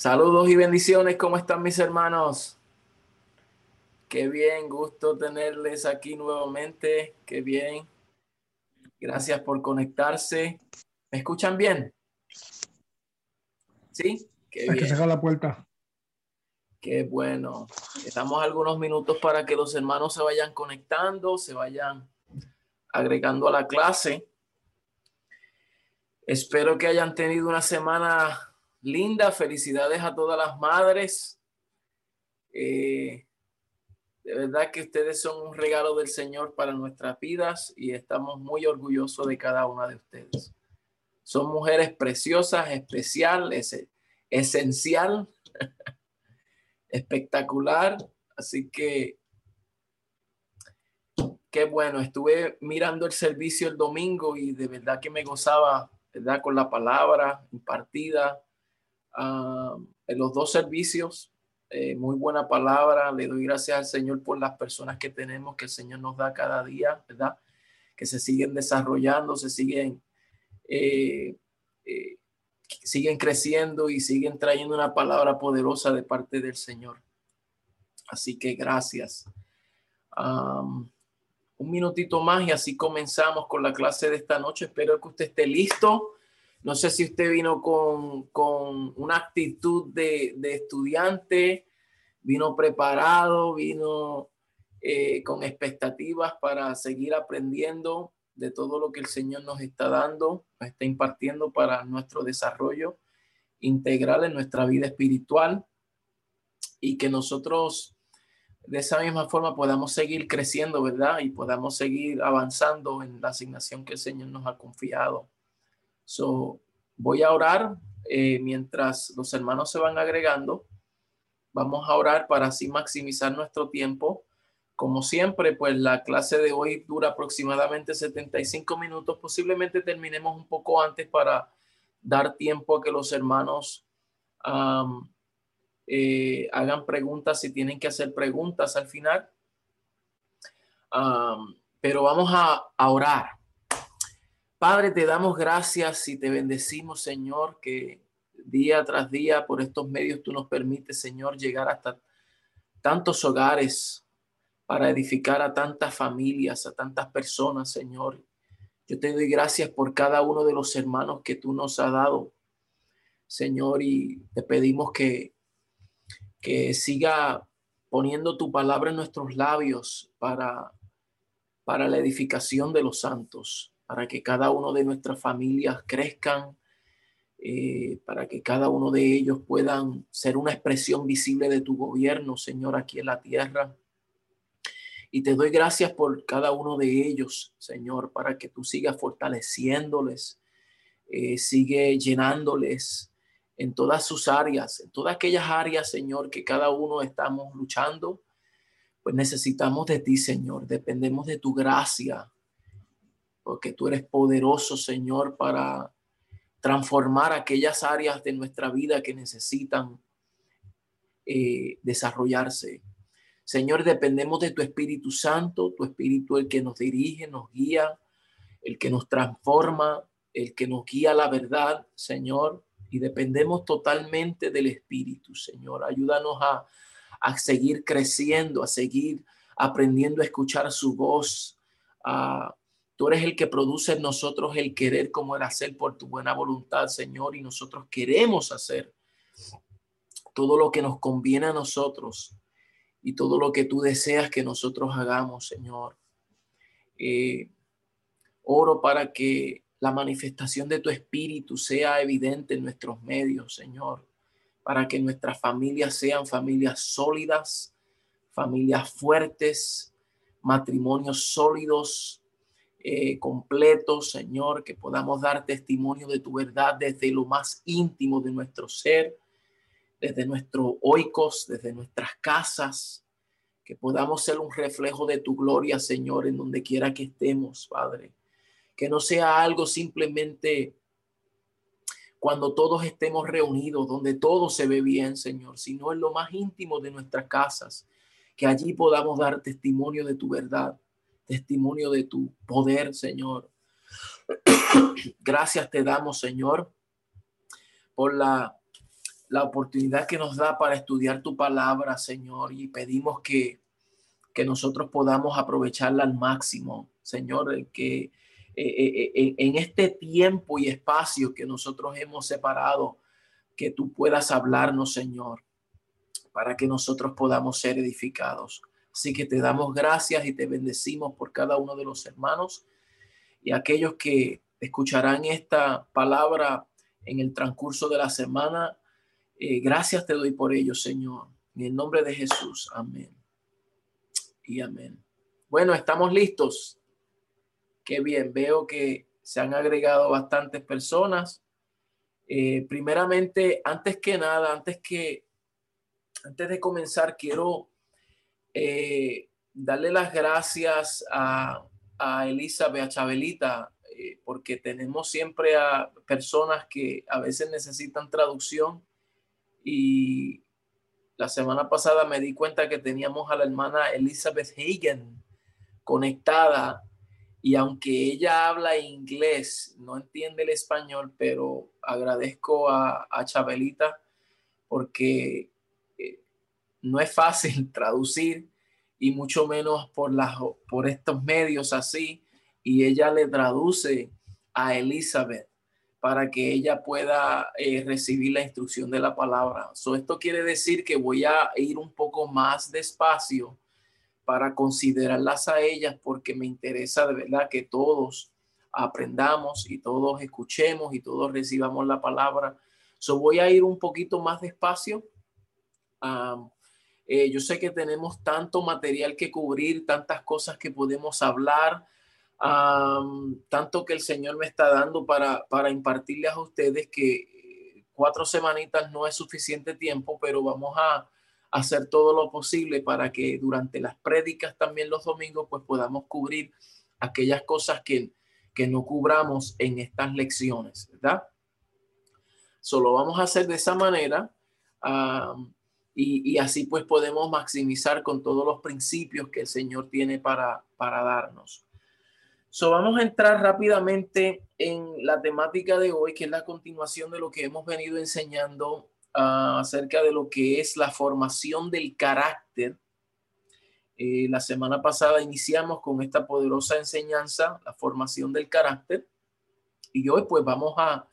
Saludos y bendiciones, ¿cómo están mis hermanos? Qué bien, gusto tenerles aquí nuevamente, qué bien. Gracias por conectarse. ¿Me escuchan bien? ¿Sí? Qué bien. que la puerta. Qué bueno. Estamos algunos minutos para que los hermanos se vayan conectando, se vayan agregando a la clase. Espero que hayan tenido una semana linda. Felicidades a todas las madres. Eh, de verdad que ustedes son un regalo del Señor para nuestras vidas y estamos muy orgullosos de cada una de ustedes. Son mujeres preciosas, especiales, esencial, espectacular. Así que qué bueno. Estuve mirando el servicio el domingo y de verdad que me gozaba, ¿verdad? Con la palabra impartida en los dos servicios. Eh, muy buena palabra. Le doy gracias al Señor por las personas que tenemos, que el Señor nos da cada día, ¿verdad? Que se siguen desarrollando, se siguen, eh, eh, siguen creciendo y siguen trayendo una palabra poderosa de parte del Señor. Así que gracias. un minutito más y así comenzamos con la clase de esta noche. Espero que usted esté listo no sé si usted vino con, una actitud de, estudiante, vino preparado, vino eh, con expectativas para seguir aprendiendo de todo lo que el Señor nos está dando, nos está impartiendo para nuestro desarrollo integral en nuestra vida espiritual y que nosotros de esa misma forma podamos seguir creciendo, ¿verdad? Y podamos seguir avanzando en la asignación que el Señor nos ha confiado. So, voy a orar eh, mientras los hermanos se van agregando. Vamos a orar para así maximizar nuestro tiempo. Como siempre, pues la clase de hoy dura aproximadamente 75 minutos. Posiblemente terminemos un poco antes para dar tiempo a que los hermanos eh, hagan preguntas si tienen que hacer preguntas al final. pero vamos a orar. Padre, te damos gracias y te bendecimos, Señor, que día tras día por estos medios tú nos permites, Señor, llegar hasta tantos hogares para edificar a tantas familias, a tantas personas, Señor. Yo te doy gracias por cada uno de los hermanos que tú nos has dado, Señor, y te pedimos que, que siga poniendo tu palabra en nuestros labios para, para la edificación de los santos para que cada uno de nuestras familias crezcan, eh, para que cada uno de ellos puedan ser una expresión visible de tu gobierno, Señor, aquí en la tierra. Y te doy gracias por cada uno de ellos, Señor, para que tú sigas fortaleciéndoles, eh, sigue llenándoles en todas sus áreas, en todas aquellas áreas, Señor, que cada uno estamos luchando. Pues necesitamos de ti, Señor, dependemos de tu gracia, porque tú eres poderoso, Señor, para transformar aquellas áreas de nuestra vida que necesitan eh, desarrollarse. Señor, dependemos de tu Espíritu Santo, tu Espíritu el que nos dirige, nos guía, el que nos transforma, el que nos guía a la verdad, Señor, y dependemos totalmente del Espíritu, Señor. Ayúdanos a, a seguir creciendo, a seguir aprendiendo a escuchar su voz, a, Tú eres el que produce en nosotros el querer como el hacer por tu buena voluntad, Señor, y nosotros queremos hacer todo lo que nos conviene a nosotros y todo lo que tú deseas que nosotros hagamos, Señor. Eh, oro para que la manifestación de tu espíritu sea evidente en nuestros medios, Señor, para que nuestras familias sean familias sólidas, familias fuertes, matrimonios sólidos, eh, completo, Señor, que podamos dar testimonio de tu verdad desde lo más íntimo de nuestro ser, desde nuestros oicos, desde nuestras casas, que podamos ser un reflejo de tu gloria, Señor, en donde quiera que estemos, Padre. Que no sea algo simplemente cuando todos estemos reunidos, donde todo se ve bien, Señor, sino en lo más íntimo de nuestras casas, que allí podamos dar testimonio de tu verdad testimonio de tu poder, Señor. Gracias te damos, Señor, por la la oportunidad que nos da para estudiar tu palabra, Señor, y pedimos que, que nosotros podamos aprovecharla al máximo, Señor, que en este tiempo y espacio que nosotros hemos separado, que tú puedas hablarnos, Señor, para que nosotros podamos ser edificados. Así que te damos gracias y te bendecimos por cada uno de los hermanos y aquellos que escucharán esta palabra en el transcurso de la semana. Eh, gracias te doy por ello, Señor. En el nombre de Jesús. Amén. Y amén. Bueno, estamos listos. Qué bien. Veo que se han agregado bastantes personas. Eh, primeramente, antes que nada, antes que, antes de comenzar, quiero eh, darle las gracias a, a Elizabeth, a Chabelita, eh, porque tenemos siempre a personas que a veces necesitan traducción. Y la semana pasada me di cuenta que teníamos a la hermana Elizabeth Hagen conectada y aunque ella habla inglés, no entiende el español, pero agradezco a, a Chabelita porque no es fácil traducir y mucho menos por, las, por estos medios así y ella le traduce a Elizabeth para que ella pueda eh, recibir la instrucción de la palabra. So, esto quiere decir que voy a ir un poco más despacio para considerarlas a ellas porque me interesa de verdad que todos aprendamos y todos escuchemos y todos recibamos la palabra. So, voy a ir un poquito más despacio. Eh, yo sé que tenemos tanto material que cubrir, tantas cosas que podemos hablar tanto que el Señor me está dando para, para impartirles a ustedes que eh, cuatro semanitas no es suficiente tiempo, pero vamos a hacer todo lo posible para que durante las prédicas también los domingos pues podamos cubrir aquellas cosas que, que no cubramos en estas lecciones, ¿verdad? Solo vamos a hacer de esa manera y, así pues podemos maximizar con todos los principios que el Señor tiene para, para darnos. So, vamos a entrar rápidamente en la temática de hoy, que es la continuación de lo que hemos venido enseñando uh, acerca de lo que es la formación del carácter. Eh, la semana pasada iniciamos con esta poderosa enseñanza, la formación del carácter, y hoy pues vamos a,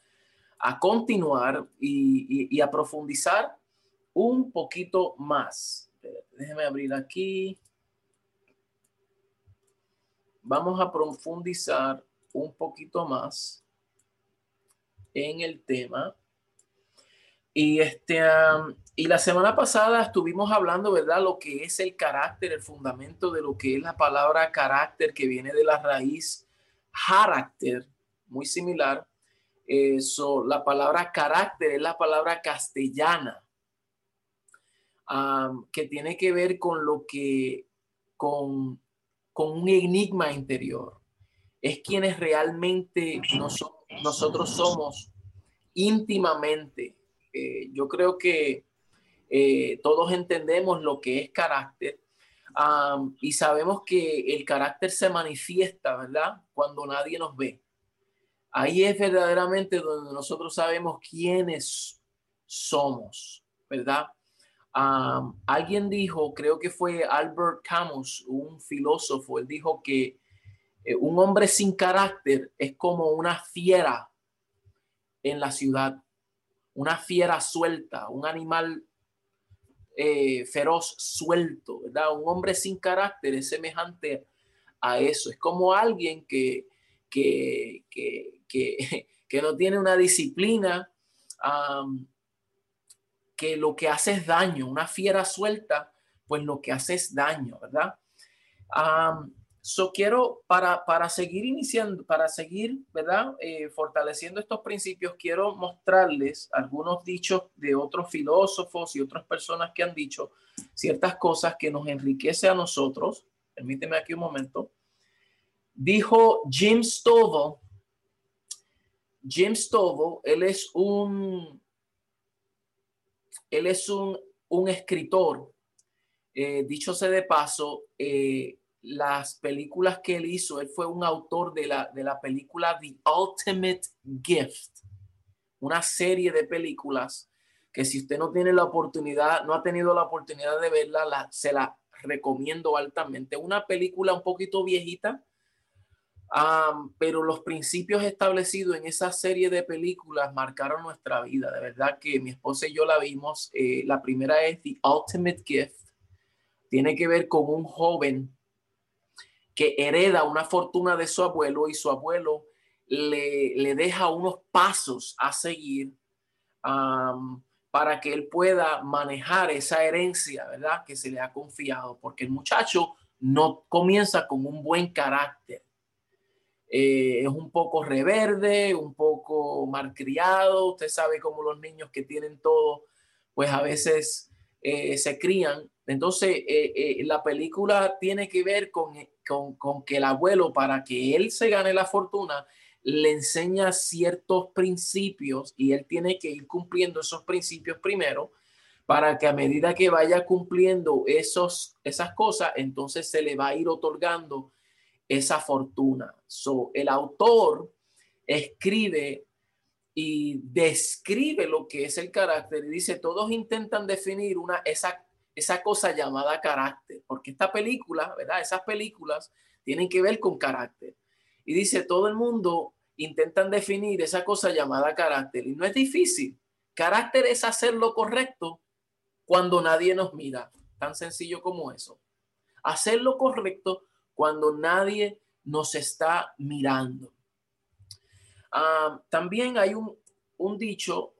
a continuar y a profundizar un poquito más. Déjeme abrir aquí vamos a profundizar un poquito más en el tema. Y, este, y la semana pasada estuvimos hablando, ¿verdad? Lo que es el carácter, el fundamento de lo que es la palabra carácter, que viene de la raíz carácter, muy similar. Eso, la palabra carácter es la palabra castellana, que tiene que ver con lo que, con con un enigma interior. Es quienes realmente nosotros somos íntimamente. Eh, yo creo que eh, todos entendemos lo que es carácter y sabemos que el carácter se manifiesta, ¿verdad? Cuando nadie nos ve. Ahí es verdaderamente donde nosotros sabemos quiénes somos, ¿verdad? Alguien dijo, creo que fue Albert Camus, un filósofo, él dijo que eh, un hombre sin carácter es como una fiera en la ciudad, una fiera suelta, un animal eh, feroz suelto, ¿verdad? Un hombre sin carácter es semejante a eso, es como alguien que, que, que, no tiene una disciplina que lo que hace es daño, una fiera suelta, pues lo que hace es daño, ¿verdad? Um, so quiero, para, para seguir iniciando, para seguir, ¿verdad? Eh, fortaleciendo estos principios, quiero mostrarles algunos dichos de otros filósofos y otras personas que han dicho ciertas cosas que nos enriquece a nosotros. Permíteme aquí un momento. Dijo Jim Stovall, Jim Stovall, él es un él es un, escritor. Eh, dicho sea de paso, eh, las películas que él hizo, él fue un autor de la, de la película The Ultimate Gift, una serie de películas que si usted no tiene la oportunidad, no ha tenido la oportunidad de verla, se la recomiendo altamente. Una película un poquito viejita, pero los principios establecidos en esa serie de películas marcaron nuestra vida. De verdad que mi esposa y yo la vimos. Eh, la primera es The Ultimate Gift. Tiene que ver con un joven que hereda una fortuna de su abuelo y su abuelo le, le deja unos pasos a seguir para que él pueda manejar esa herencia, ¿verdad? Que se le ha confiado, porque el muchacho no comienza con un buen carácter. Eh, es un poco reverde, un poco malcriado. Usted sabe cómo los niños que tienen todo, pues a veces eh, se crían. Entonces, eh, la película tiene que ver con, con, con que el abuelo, para que él se gane la fortuna, le enseña ciertos principios y él tiene que ir cumpliendo esos principios primero para que a medida que vaya cumpliendo esos, esas cosas, entonces se le va a ir otorgando esa fortuna. So, el autor escribe y describe lo que es el carácter y dice, todos intentan definir una, esa, esa cosa llamada carácter, porque esta película, ¿verdad? Esas películas tienen que ver con carácter. Y dice, todo el mundo intentan definir esa cosa llamada carácter. Y no es difícil. Carácter es hacer lo correcto cuando nadie nos mira. Tan sencillo como eso. Hacer lo correcto cuando nadie nos está mirando. Ah, también hay un, dicho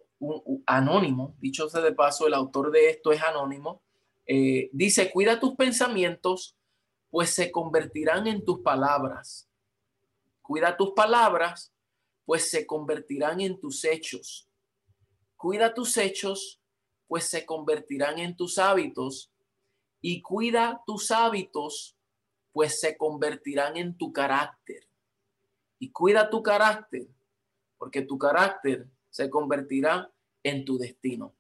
anónimo, dicho sea de paso, el autor de esto es anónimo. Eh, dice, cuida tus pensamientos, pues se convertirán en tus palabras. Cuida tus palabras, pues se convertirán en tus hechos. Cuida tus hechos, pues se convertirán en tus hábitos. Y cuida tus hábitos, pues se convertirán en tu carácter. Y cuida tu carácter, porque tu carácter se convertirá en tu destino.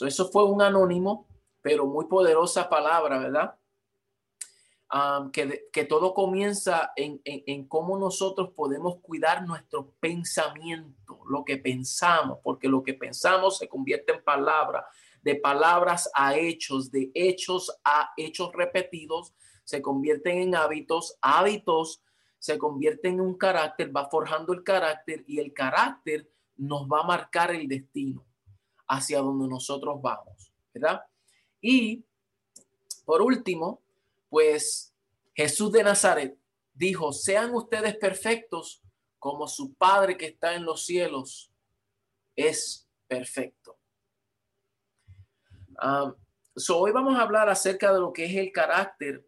eso fue un anónimo, pero muy poderosa palabra, ¿verdad? que, todo comienza en, cómo nosotros podemos cuidar nuestro pensamiento, lo que pensamos, porque lo que pensamos se convierte en palabra, de palabras a hechos, de hechos a hechos repetidos, se convierten en hábitos, hábitos se convierten en un carácter, va forjando el carácter y el carácter nos va a marcar el destino hacia donde nosotros vamos, ¿verdad? Y por último, pues Jesús de Nazaret dijo, sean ustedes perfectos como su Padre que está en los cielos es perfecto. Um, hoy vamos a hablar acerca de lo que es el carácter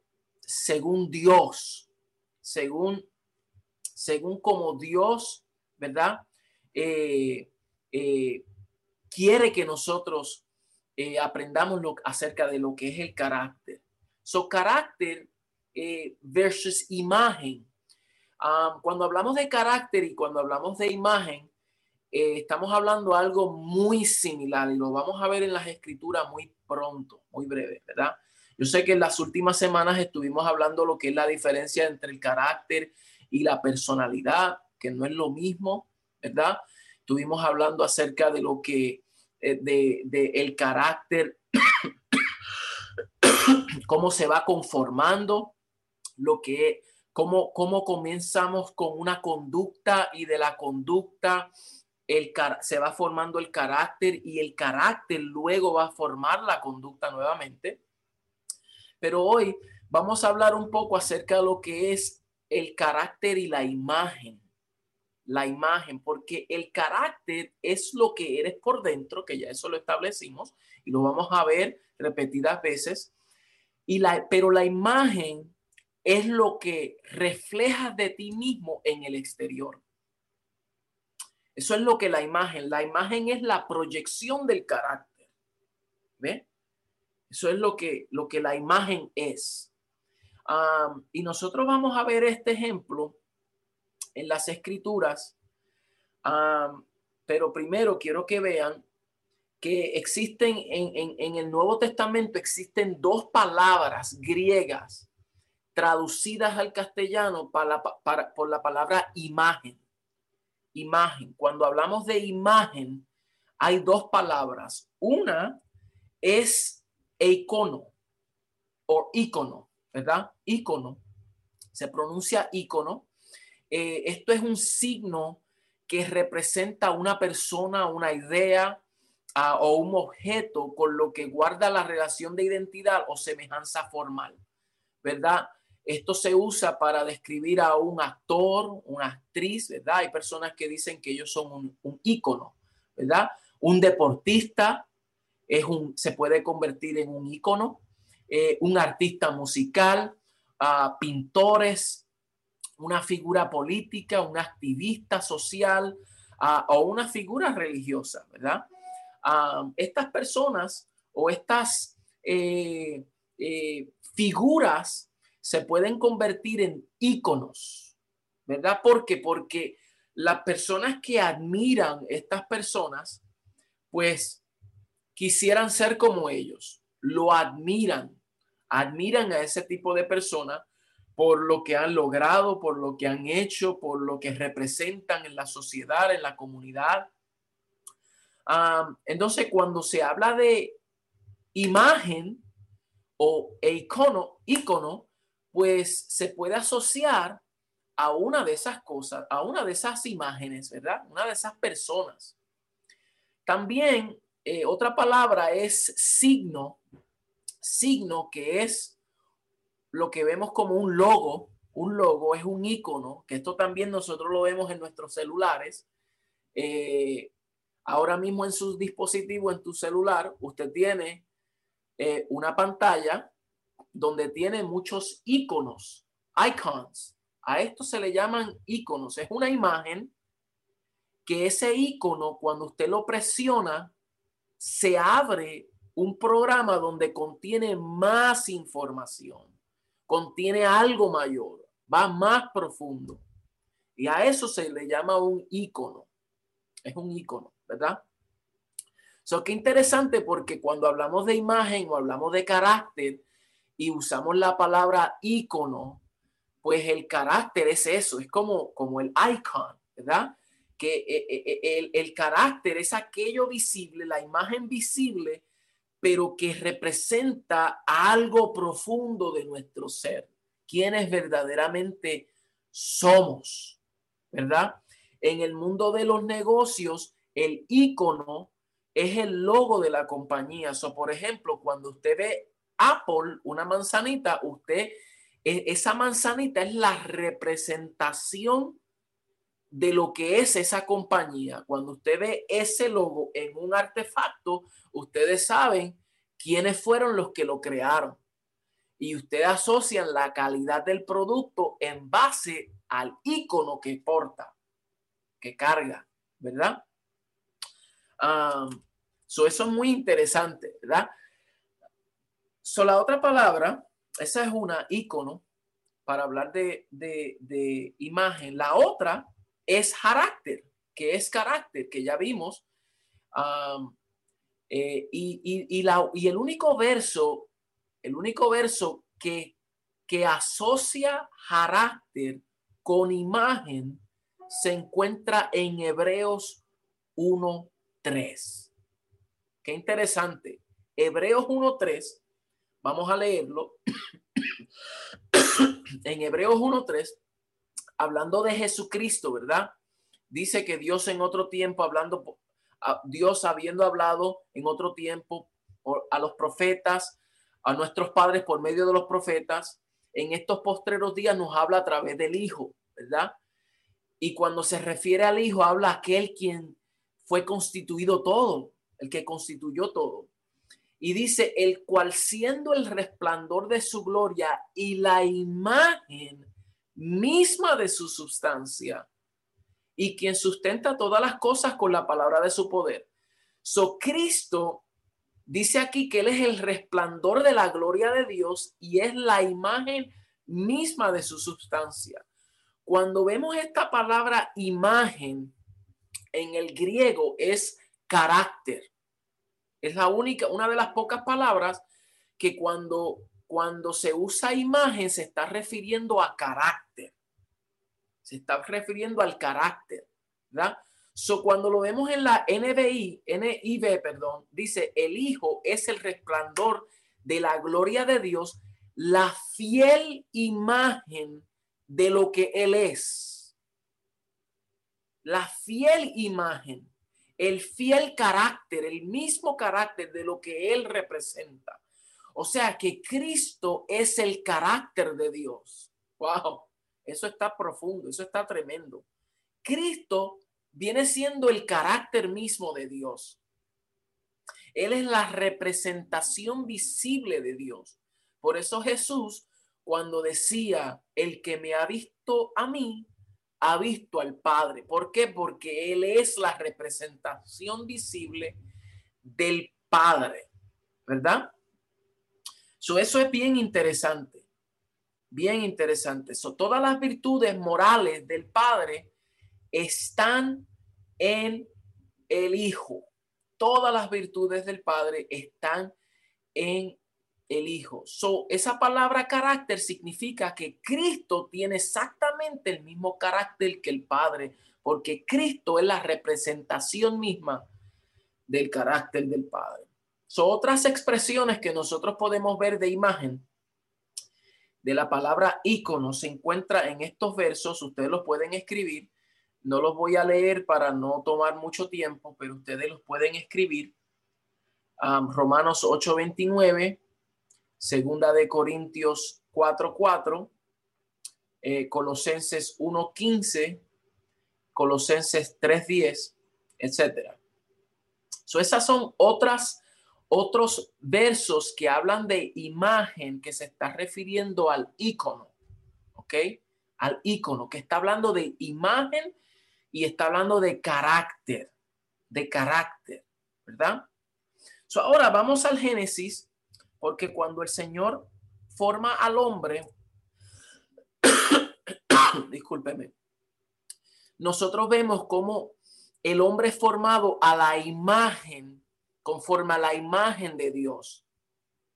según Dios, según, según como Dios, ¿verdad? Eh, eh, quiere que nosotros eh, aprendamos acerca de lo que es el carácter. So, carácter versus imagen. cuando hablamos de carácter y cuando hablamos de imagen, estamos hablando algo muy similar y lo vamos a ver en las escrituras muy pronto, muy breve, ¿verdad? Yo sé que en las últimas semanas estuvimos hablando lo que es la diferencia entre el carácter y la personalidad, que no es lo mismo, ¿verdad? Estuvimos hablando acerca de lo que, eh, de, el carácter cómo se va conformando, lo que, cómo, cómo comenzamos con una conducta y de la conducta el, se va formando el carácter y el carácter luego va a formar la conducta nuevamente. Pero hoy vamos a hablar un poco acerca de lo que es el carácter y la imagen. La imagen, porque el carácter es lo que eres por dentro, que ya eso lo establecimos y lo vamos a ver repetidas veces. Y la, pero la imagen es lo que refleja de ti mismo en el exterior. Eso es lo que la imagen, la imagen es la proyección del carácter. ¿Ve? Eso es lo que, lo que la imagen es. y nosotros vamos a ver este ejemplo en las escrituras. pero primero quiero que vean que existen en, el Nuevo Testamento, existen dos palabras griegas traducidas al castellano para, por la palabra imagen. Imagen. Cuando hablamos de imagen, hay dos palabras. Una es icono o icono, ¿verdad? Icono. Se pronuncia icono. Eh, esto es un signo que representa una persona, una idea o un objeto con lo que guarda la relación de identidad o semejanza formal, ¿verdad? Esto se usa para describir a un actor, una actriz, ¿verdad? Hay personas que dicen que ellos son un, un ícono, ¿verdad? Un deportista es un, se puede convertir en un ícono, eh, un artista musical, uh, pintores, una figura política, un activista social uh, o una figura religiosa, ¿verdad? Uh, estas personas o estas eh, eh, figuras se pueden convertir en íconos, ¿verdad? ¿Por qué? Porque las personas que admiran estas personas, pues quisieran ser como ellos, lo admiran, admiran a ese tipo de personas por lo que han logrado, por lo que han hecho, por lo que representan en la sociedad, en la comunidad. entonces, cuando se habla de imagen o icono, icono, pues se puede asociar a una de esas cosas, a una de esas imágenes, ¿verdad? Una de esas personas. También eh, otra palabra es signo, signo que es lo que vemos como un logo. Un logo es un icono, que esto también nosotros lo vemos en nuestros celulares. Eh, ahora mismo en sus dispositivos, en tu celular, usted tiene eh, una pantalla donde tiene muchos iconos, icons. A esto se le llaman iconos. Es una imagen que ese icono, cuando usted lo presiona, se abre un programa donde contiene más información, contiene algo mayor, va más profundo. Y a eso se le llama un icono. Es un icono, ¿verdad? Eso qué interesante porque cuando hablamos de imagen o hablamos de carácter, y usamos la palabra icono, pues el carácter es eso, es como, como el icon, ¿verdad? Que eh, eh, eh, el, carácter es aquello visible, la imagen visible, pero que representa algo profundo de nuestro ser, quienes verdaderamente somos, ¿verdad? En el mundo de los negocios, el icono es el logo de la compañía. O, por ejemplo, cuando usted ve Apple, una manzanita, usted, e, esa manzanita es la representación de lo que es esa compañía. Cuando usted ve ese logo en un artefacto, ustedes saben quiénes fueron los que lo crearon. Y ustedes asocian la calidad del producto en base al icono que porta, que carga, ¿verdad? eso es muy interesante, ¿verdad? So, la otra palabra, esa es una icono para hablar de, de, imagen. La otra es carácter, que es carácter, que ya vimos. Eh, y, la, y el único verso, el único verso que, que asocia carácter con imagen se encuentra en Hebreos 1.3. Qué interesante. Hebreos 1.3 Vamos a leerlo. en Hebreos 1.3, hablando de Jesucristo, ¿verdad? Dice que Dios en otro tiempo, hablando, Dios habiendo hablado en otro tiempo a los profetas, a nuestros padres por medio de los profetas, en estos postreros días nos habla a través del Hijo, ¿verdad? Y cuando se refiere al Hijo, habla aquel quien fue constituido todo, el que constituyó todo. Y dice, el cual siendo el resplandor de su gloria y la imagen misma de su sustancia, y quien sustenta todas las cosas con la palabra de su poder. So Cristo dice aquí que Él es el resplandor de la gloria de Dios y es la imagen misma de su sustancia. Cuando vemos esta palabra imagen en el griego es carácter. Es la única, una de las pocas palabras que cuando, cuando se usa imagen se está refiriendo a carácter. Se está refiriendo al carácter, ¿verdad? So, cuando lo vemos en la NBI, NIV, perdón, dice, el Hijo es el resplandor de la gloria de Dios, la fiel imagen de lo que Él es. La fiel imagen, el fiel carácter, el mismo carácter de lo que Él representa. O sea que Cristo es el carácter de Dios. Wow, eso está profundo, eso está tremendo. Cristo viene siendo el carácter mismo de Dios. Él es la representación visible de Dios. Por eso Jesús, cuando decía, el que me ha visto a mí, ha visto al Padre. ¿Por qué? Porque Él es la representación visible del Padre, ¿verdad? Eso es bien interesante, bien interesante. So, todas las virtudes morales del Padre están en el Hijo. Todas las virtudes del Padre están en el Hijo. So, esa palabra carácter significa que Cristo tiene exactamente el mismo carácter que el Padre, porque Cristo es la representación misma del carácter del Padre. Son otras expresiones que nosotros podemos ver de imagen de la palabra ícono se encuentra en estos versos. Ustedes los pueden escribir. No los voy a leer para no tomar mucho tiempo, pero ustedes los pueden escribir. Romanos 8:29, segunda de Corintios 4:4, eh, Colosenses 1:15, Colosenses 3:10, etcétera. So, esas son otras otros versos que hablan de imagen que se está refiriendo al icono, ¿ok? Al icono, que está hablando de imagen y está hablando de carácter, de carácter, ¿verdad? So ahora vamos al Génesis, porque cuando el Señor forma al hombre, discúlpeme, nosotros vemos cómo el hombre es formado a la imagen conforme a la imagen de Dios.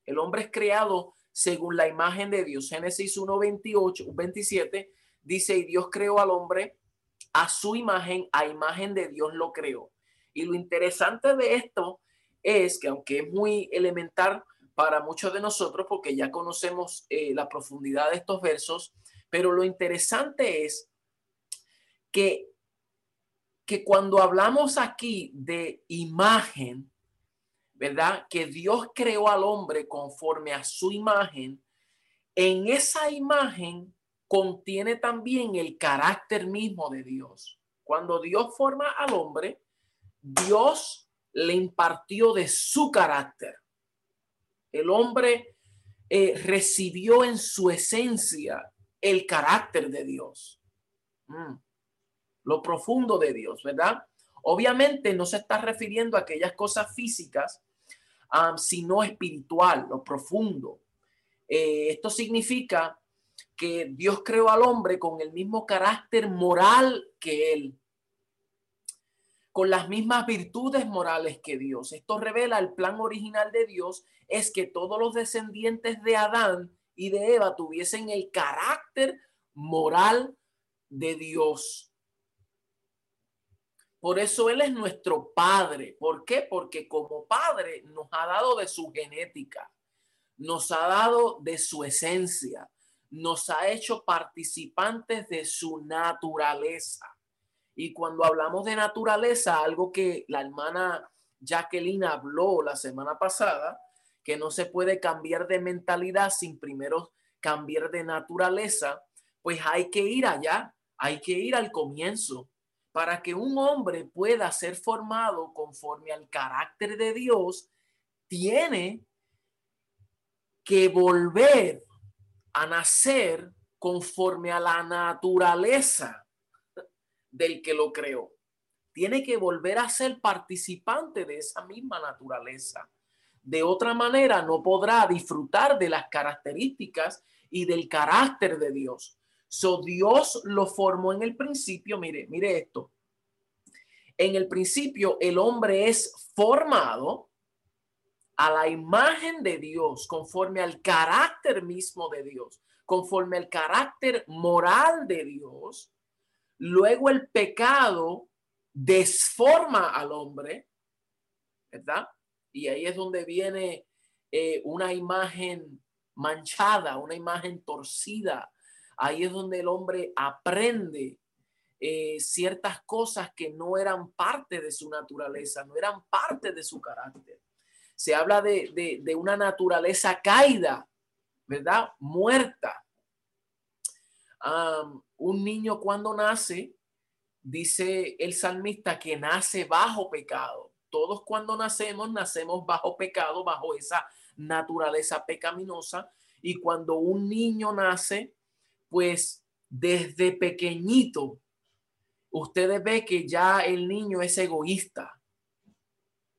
El hombre es creado según la imagen de Dios. Génesis 1, 28, 27 dice, y Dios creó al hombre a su imagen, a imagen de Dios lo creó. Y lo interesante de esto es que aunque es muy elemental para muchos de nosotros, porque ya conocemos eh, la profundidad de estos versos, pero lo interesante es que, que cuando hablamos aquí de imagen, ¿verdad? Que Dios creó al hombre conforme a su imagen. En esa imagen contiene también el carácter mismo de Dios. Cuando Dios forma al hombre, Dios le impartió de su carácter. El hombre eh, recibió en su esencia el carácter de Dios. Mm. Lo profundo de Dios, ¿verdad? Obviamente no se está refiriendo a aquellas cosas físicas, sino espiritual, lo profundo. Eh, esto significa que Dios creó al hombre con el mismo carácter moral que él, con las mismas virtudes morales que Dios. Esto revela el plan original de Dios, es que todos los descendientes de Adán y de Eva tuviesen el carácter moral de Dios. Por eso Él es nuestro Padre. ¿Por qué? Porque como Padre nos ha dado de su genética, nos ha dado de su esencia, nos ha hecho participantes de su naturaleza. Y cuando hablamos de naturaleza, algo que la hermana Jacqueline habló la semana pasada, que no se puede cambiar de mentalidad sin primero cambiar de naturaleza, pues hay que ir allá, hay que ir al comienzo para que un hombre pueda ser formado conforme al carácter de Dios, tiene que volver a nacer conforme a la naturaleza del que lo creó. Tiene que volver a ser participante de esa misma naturaleza. De otra manera, no podrá disfrutar de las características y del carácter de Dios. So Dios lo formó en el principio, mire, mire esto. En el principio el hombre es formado a la imagen de Dios, conforme al carácter mismo de Dios, conforme al carácter moral de Dios. Luego el pecado desforma al hombre, ¿verdad? Y ahí es donde viene eh, una imagen manchada, una imagen torcida. Ahí es donde el hombre aprende eh, ciertas cosas que no eran parte de su naturaleza, no eran parte de su carácter. Se habla de, de una naturaleza caída, ¿verdad? Muerta. un niño cuando nace, dice el salmista que nace bajo pecado. Todos cuando nacemos, nacemos bajo pecado, bajo esa naturaleza pecaminosa. Y cuando un niño nace, pues desde pequeñito, ustedes ven que ya el niño es egoísta.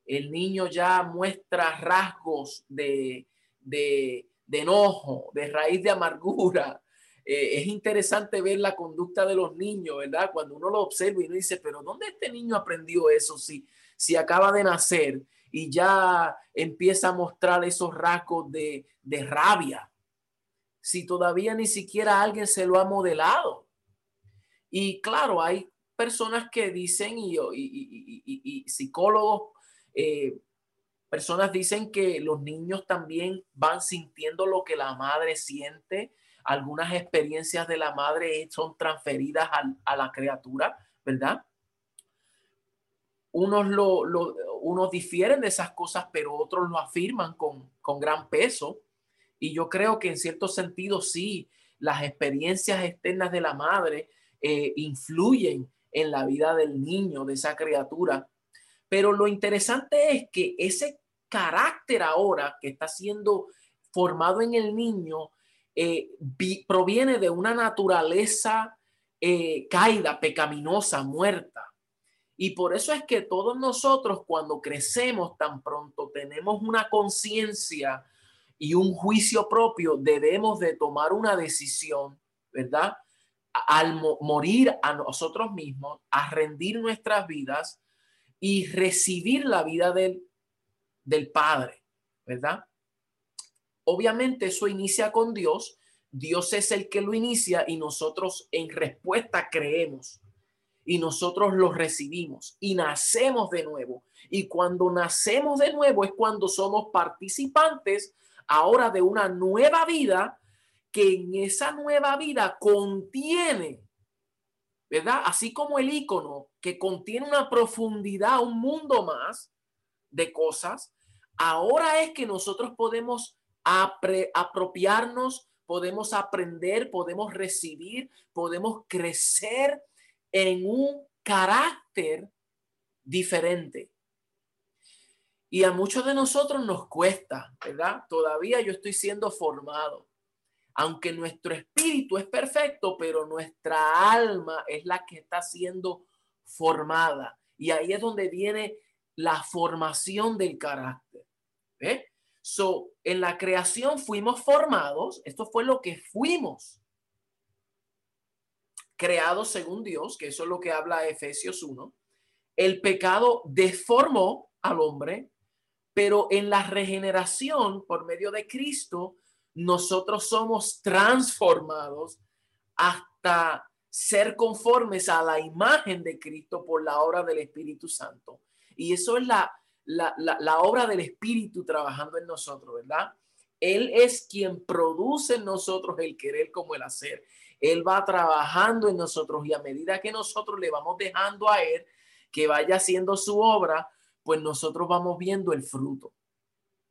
El niño ya muestra rasgos de, de, de enojo, de raíz de amargura. Eh, es interesante ver la conducta de los niños, ¿verdad? Cuando uno lo observa y uno dice, pero ¿dónde este niño aprendió eso? Si, si acaba de nacer y ya empieza a mostrar esos rasgos de, de rabia, si todavía ni siquiera alguien se lo ha modelado. Y claro, hay personas que dicen y, y, y, psicólogos eh, Personas dicen que los niños también van sintiendo lo que la madre siente. Algunas experiencias de la madre son transferidas a, la criatura, ¿verdad? Unos, lo, unos difieren de esas cosas, pero otros lo afirman con, con gran peso. Y yo creo que en cierto sentido sí, las experiencias externas de la madre eh, influyen en la vida del niño, de esa criatura. Pero lo interesante es que ese carácter ahora que está siendo formado en el niño eh, proviene de una naturaleza eh, caída, pecaminosa, muerta. Y por eso es que todos nosotros cuando crecemos tan pronto tenemos una conciencia y un juicio propio, debemos de tomar una decisión, ¿verdad? Al morir a nosotros mismos, a rendir nuestras vidas y recibir la vida del del Padre, ¿verdad? Obviamente eso inicia con Dios. Dios es el que lo inicia y nosotros en respuesta creemos y nosotros lo recibimos y nacemos de nuevo. Y cuando nacemos de nuevo es cuando somos participantes ahora de una nueva vida que en esa nueva vida contiene, ¿verdad? Así como el icono que contiene una profundidad, un mundo más de cosas, Ahora es que nosotros podemos apropiarnos, podemos aprender, podemos recibir, podemos crecer en un carácter diferente. Y a muchos de nosotros nos cuesta, ¿verdad? Todavía yo estoy siendo formado. Aunque nuestro espíritu es perfecto, pero nuestra alma es la que está siendo formada. Y ahí es donde viene la formación del carácter. So, en la creación fuimos formados, esto fue lo que fuimos creados según Dios, que eso es lo que habla Efesios 1. El pecado deformó al hombre, pero en la regeneración por medio de Cristo, nosotros somos transformados hasta ser conformes a la imagen de Cristo por la obra del Espíritu Santo. Y eso es la, la, obra del Espíritu trabajando en nosotros, ¿verdad? Él es quien produce en nosotros el querer como el hacer. Él va trabajando en nosotros y a medida que nosotros le vamos dejando a Él que vaya haciendo su obra, pues nosotros vamos viendo el fruto.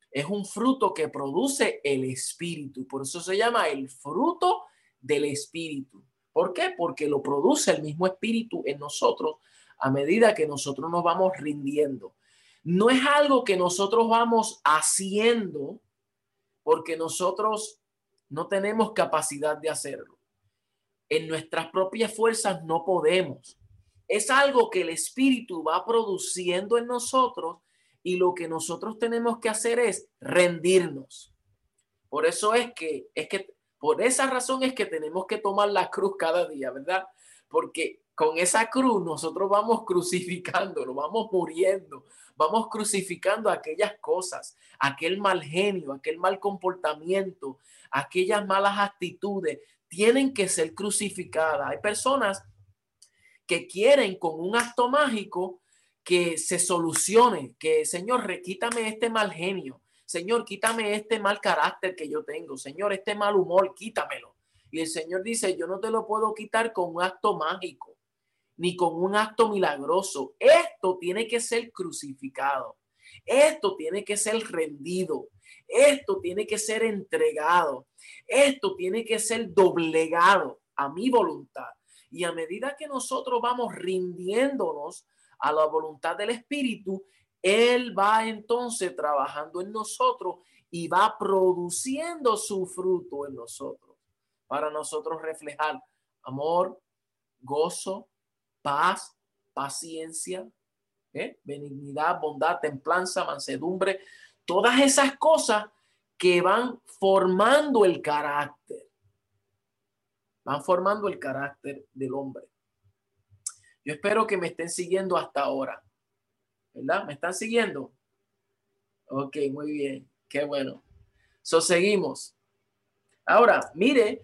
Es un fruto que produce el Espíritu. Por eso se llama el fruto del Espíritu. ¿Por qué? Porque lo produce el mismo Espíritu en nosotros a medida que nosotros nos vamos rindiendo. No es algo que nosotros vamos haciendo porque nosotros no tenemos capacidad de hacerlo. En nuestras propias fuerzas no podemos. Es algo que el Espíritu va produciendo en nosotros y lo que nosotros tenemos que hacer es rendirnos. Por eso es que, es que, por esa razón es que tenemos que tomar la cruz cada día, ¿verdad? Porque con esa cruz nosotros vamos crucificando, nos vamos muriendo, vamos crucificando aquellas cosas, aquel mal genio, aquel mal comportamiento, aquellas malas actitudes, tienen que ser crucificadas. Hay personas que quieren con un acto mágico que se solucione, que Señor, quítame este mal genio, Señor, quítame este mal carácter que yo tengo, Señor, este mal humor, quítamelo. Y el Señor dice, yo no te lo puedo quitar con un acto mágico, ni con un acto milagroso. Esto tiene que ser crucificado. Esto tiene que ser rendido. Esto tiene que ser entregado. Esto tiene que ser doblegado a mi voluntad. Y a medida que nosotros vamos rindiéndonos a la voluntad del Espíritu, Él va entonces trabajando en nosotros y va produciendo su fruto en nosotros para nosotros reflejar amor, gozo, paz, paciencia, ¿eh? benignidad, bondad, templanza, mansedumbre, todas esas cosas que van formando el carácter, van formando el carácter del hombre. Yo espero que me estén siguiendo hasta ahora, ¿verdad? ¿Me están siguiendo? Ok, muy bien, qué bueno. So, seguimos. Ahora, mire,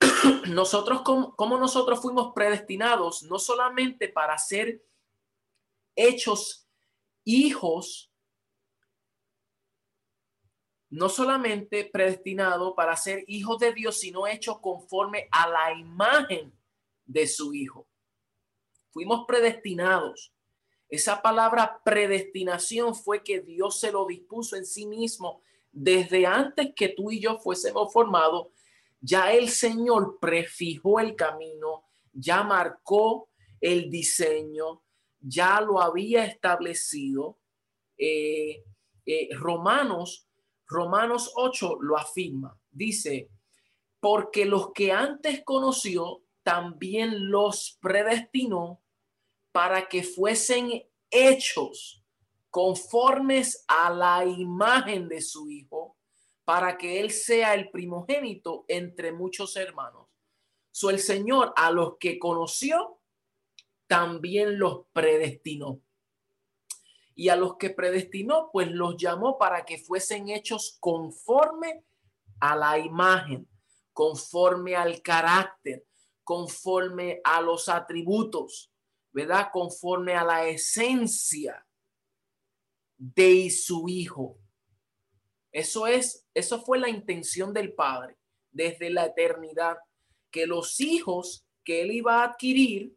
nosotros, como, como nosotros fuimos predestinados, no solamente para ser hechos hijos, no solamente predestinado para ser hijos de Dios, sino hechos conforme a la imagen de su Hijo. Fuimos predestinados. Esa palabra predestinación fue que Dios se lo dispuso en sí mismo desde antes que tú y yo fuésemos formados. Ya el Señor prefijó el camino, ya marcó el diseño, ya lo había establecido. Eh, eh, Romanos, Romanos 8 lo afirma. Dice, porque los que antes conoció, también los predestinó para que fuesen hechos conformes a la imagen de su Hijo, para que Él sea el primogénito entre muchos hermanos. So el Señor a los que conoció, también los predestinó. Y a los que predestinó, pues los llamó para que fuesen hechos conforme a la imagen, conforme al carácter, conforme a los atributos, ¿verdad? Conforme a la esencia de su hijo. Eso es, eso fue la intención del Padre desde la eternidad, que los hijos que él iba a adquirir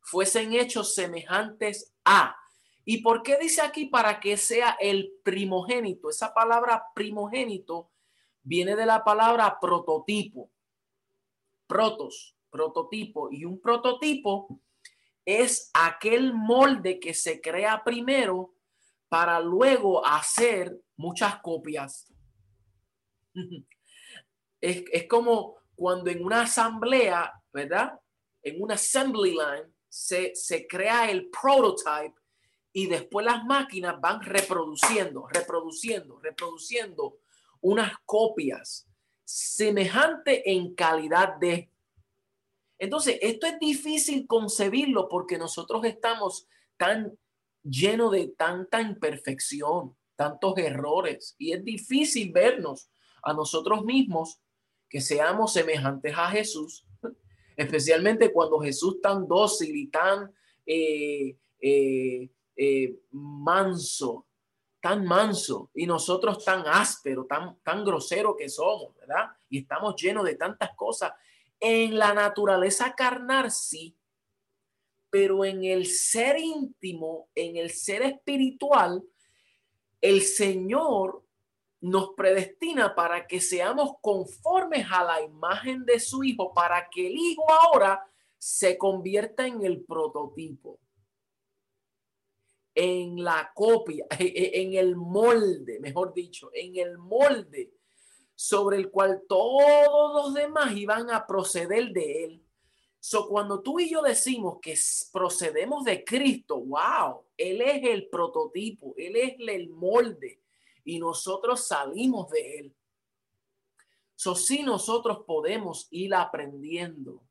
fuesen hechos semejantes a. ¿Y por qué dice aquí para que sea el primogénito? Esa palabra primogénito viene de la palabra prototipo. Protos, prototipo. Y un prototipo es aquel molde que se crea primero para luego hacer muchas copias. Es, es como cuando en una asamblea, ¿verdad? En una assembly line, se, crea el prototype y después las máquinas van reproduciendo, reproduciendo, reproduciendo unas copias semejante en calidad de. Entonces, esto es difícil concebirlo porque nosotros estamos tan llenos de tanta imperfección, tantos errores, y es difícil vernos a nosotros mismos que seamos semejantes a Jesús especialmente cuando Jesús tan dócil y tan eh, eh, eh, manso, tan manso, y nosotros tan áspero, tan, tan grosero que somos, ¿verdad? Y estamos llenos de tantas cosas. En la naturaleza carnal, sí, pero en el ser íntimo, en el ser espiritual, el Señor nos predestina para que seamos conformes a la imagen de su Hijo, para que el Hijo ahora se convierta en el prototipo, en la copia, en el molde, mejor dicho, en el molde sobre el cual todos los demás iban a proceder de él. So, cuando tú y yo decimos que procedemos de Cristo, wow, Él es el prototipo, Él es el molde, y nosotros salimos de él. So, sí nosotros podemos ir aprendiendo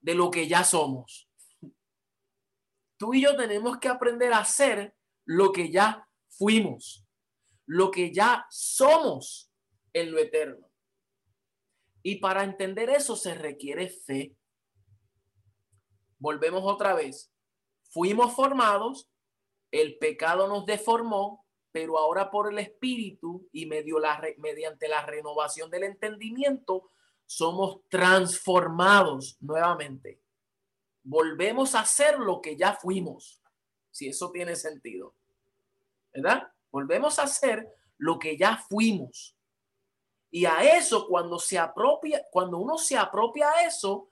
de lo que ya somos. Tú y yo tenemos que aprender a hacer lo que ya fuimos, lo que ya somos en lo eterno. Y para entender eso se requiere fe. volvemos otra vez. Fuimos formados, el pecado nos deformó, pero ahora por el Espíritu y medio la, mediante la renovación del entendimiento, somos transformados nuevamente. Volvemos a ser lo que ya fuimos, si eso tiene sentido. ¿Verdad? Volvemos a ser lo que ya fuimos. Y a eso, cuando se apropia, cuando uno se apropia a eso,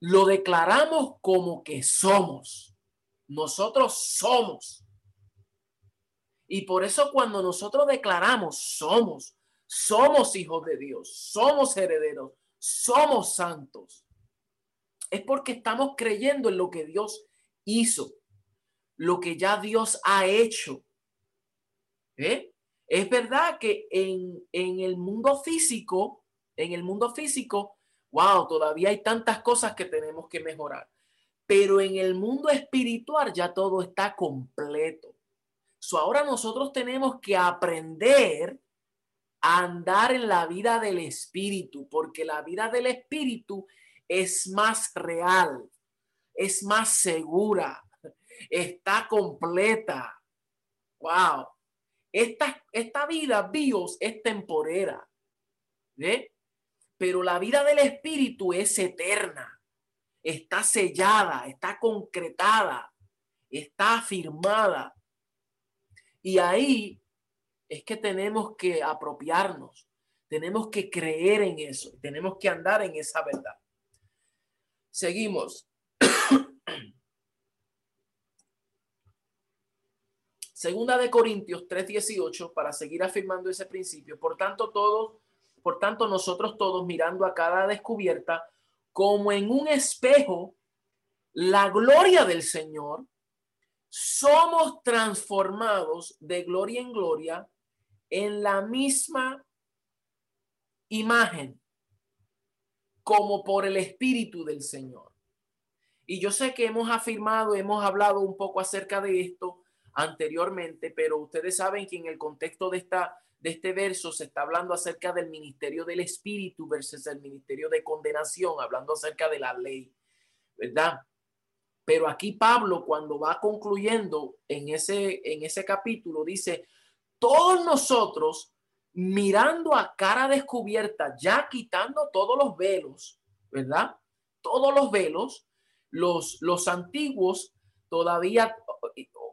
lo declaramos como que somos. Nosotros somos. Y por eso cuando nosotros declaramos somos, somos hijos de Dios, somos herederos, somos santos, es porque estamos creyendo en lo que Dios hizo, lo que ya Dios ha hecho. ¿Eh? Es verdad que en, en el mundo físico, en el mundo físico, wow, todavía hay tantas cosas que tenemos que mejorar. Pero en el mundo espiritual ya todo está completo. So ahora nosotros tenemos que aprender a andar en la vida del espíritu, porque la vida del espíritu es más real, es más segura, está completa. Wow. Esta, esta vida, bios, es temporera. ¿eh? Pero la vida del espíritu es eterna. Está sellada, está concretada, está afirmada. Y ahí es que tenemos que apropiarnos, tenemos que creer en eso, tenemos que andar en esa verdad. Seguimos. Segunda de Corintios 3:18 para seguir afirmando ese principio. Por tanto, todos, por tanto nosotros todos mirando a cada descubierta como en un espejo la gloria del Señor, somos transformados de gloria en gloria en la misma imagen como por el Espíritu del Señor. Y yo sé que hemos afirmado, hemos hablado un poco acerca de esto anteriormente, pero ustedes saben que en el contexto de, esta, de este verso se está hablando acerca del ministerio del Espíritu versus el ministerio de condenación, hablando acerca de la ley, ¿verdad? Pero aquí Pablo, cuando va concluyendo en ese, en ese capítulo, dice, todos nosotros mirando a cara descubierta, ya quitando todos los velos, ¿verdad? Todos los velos, los, los antiguos todavía,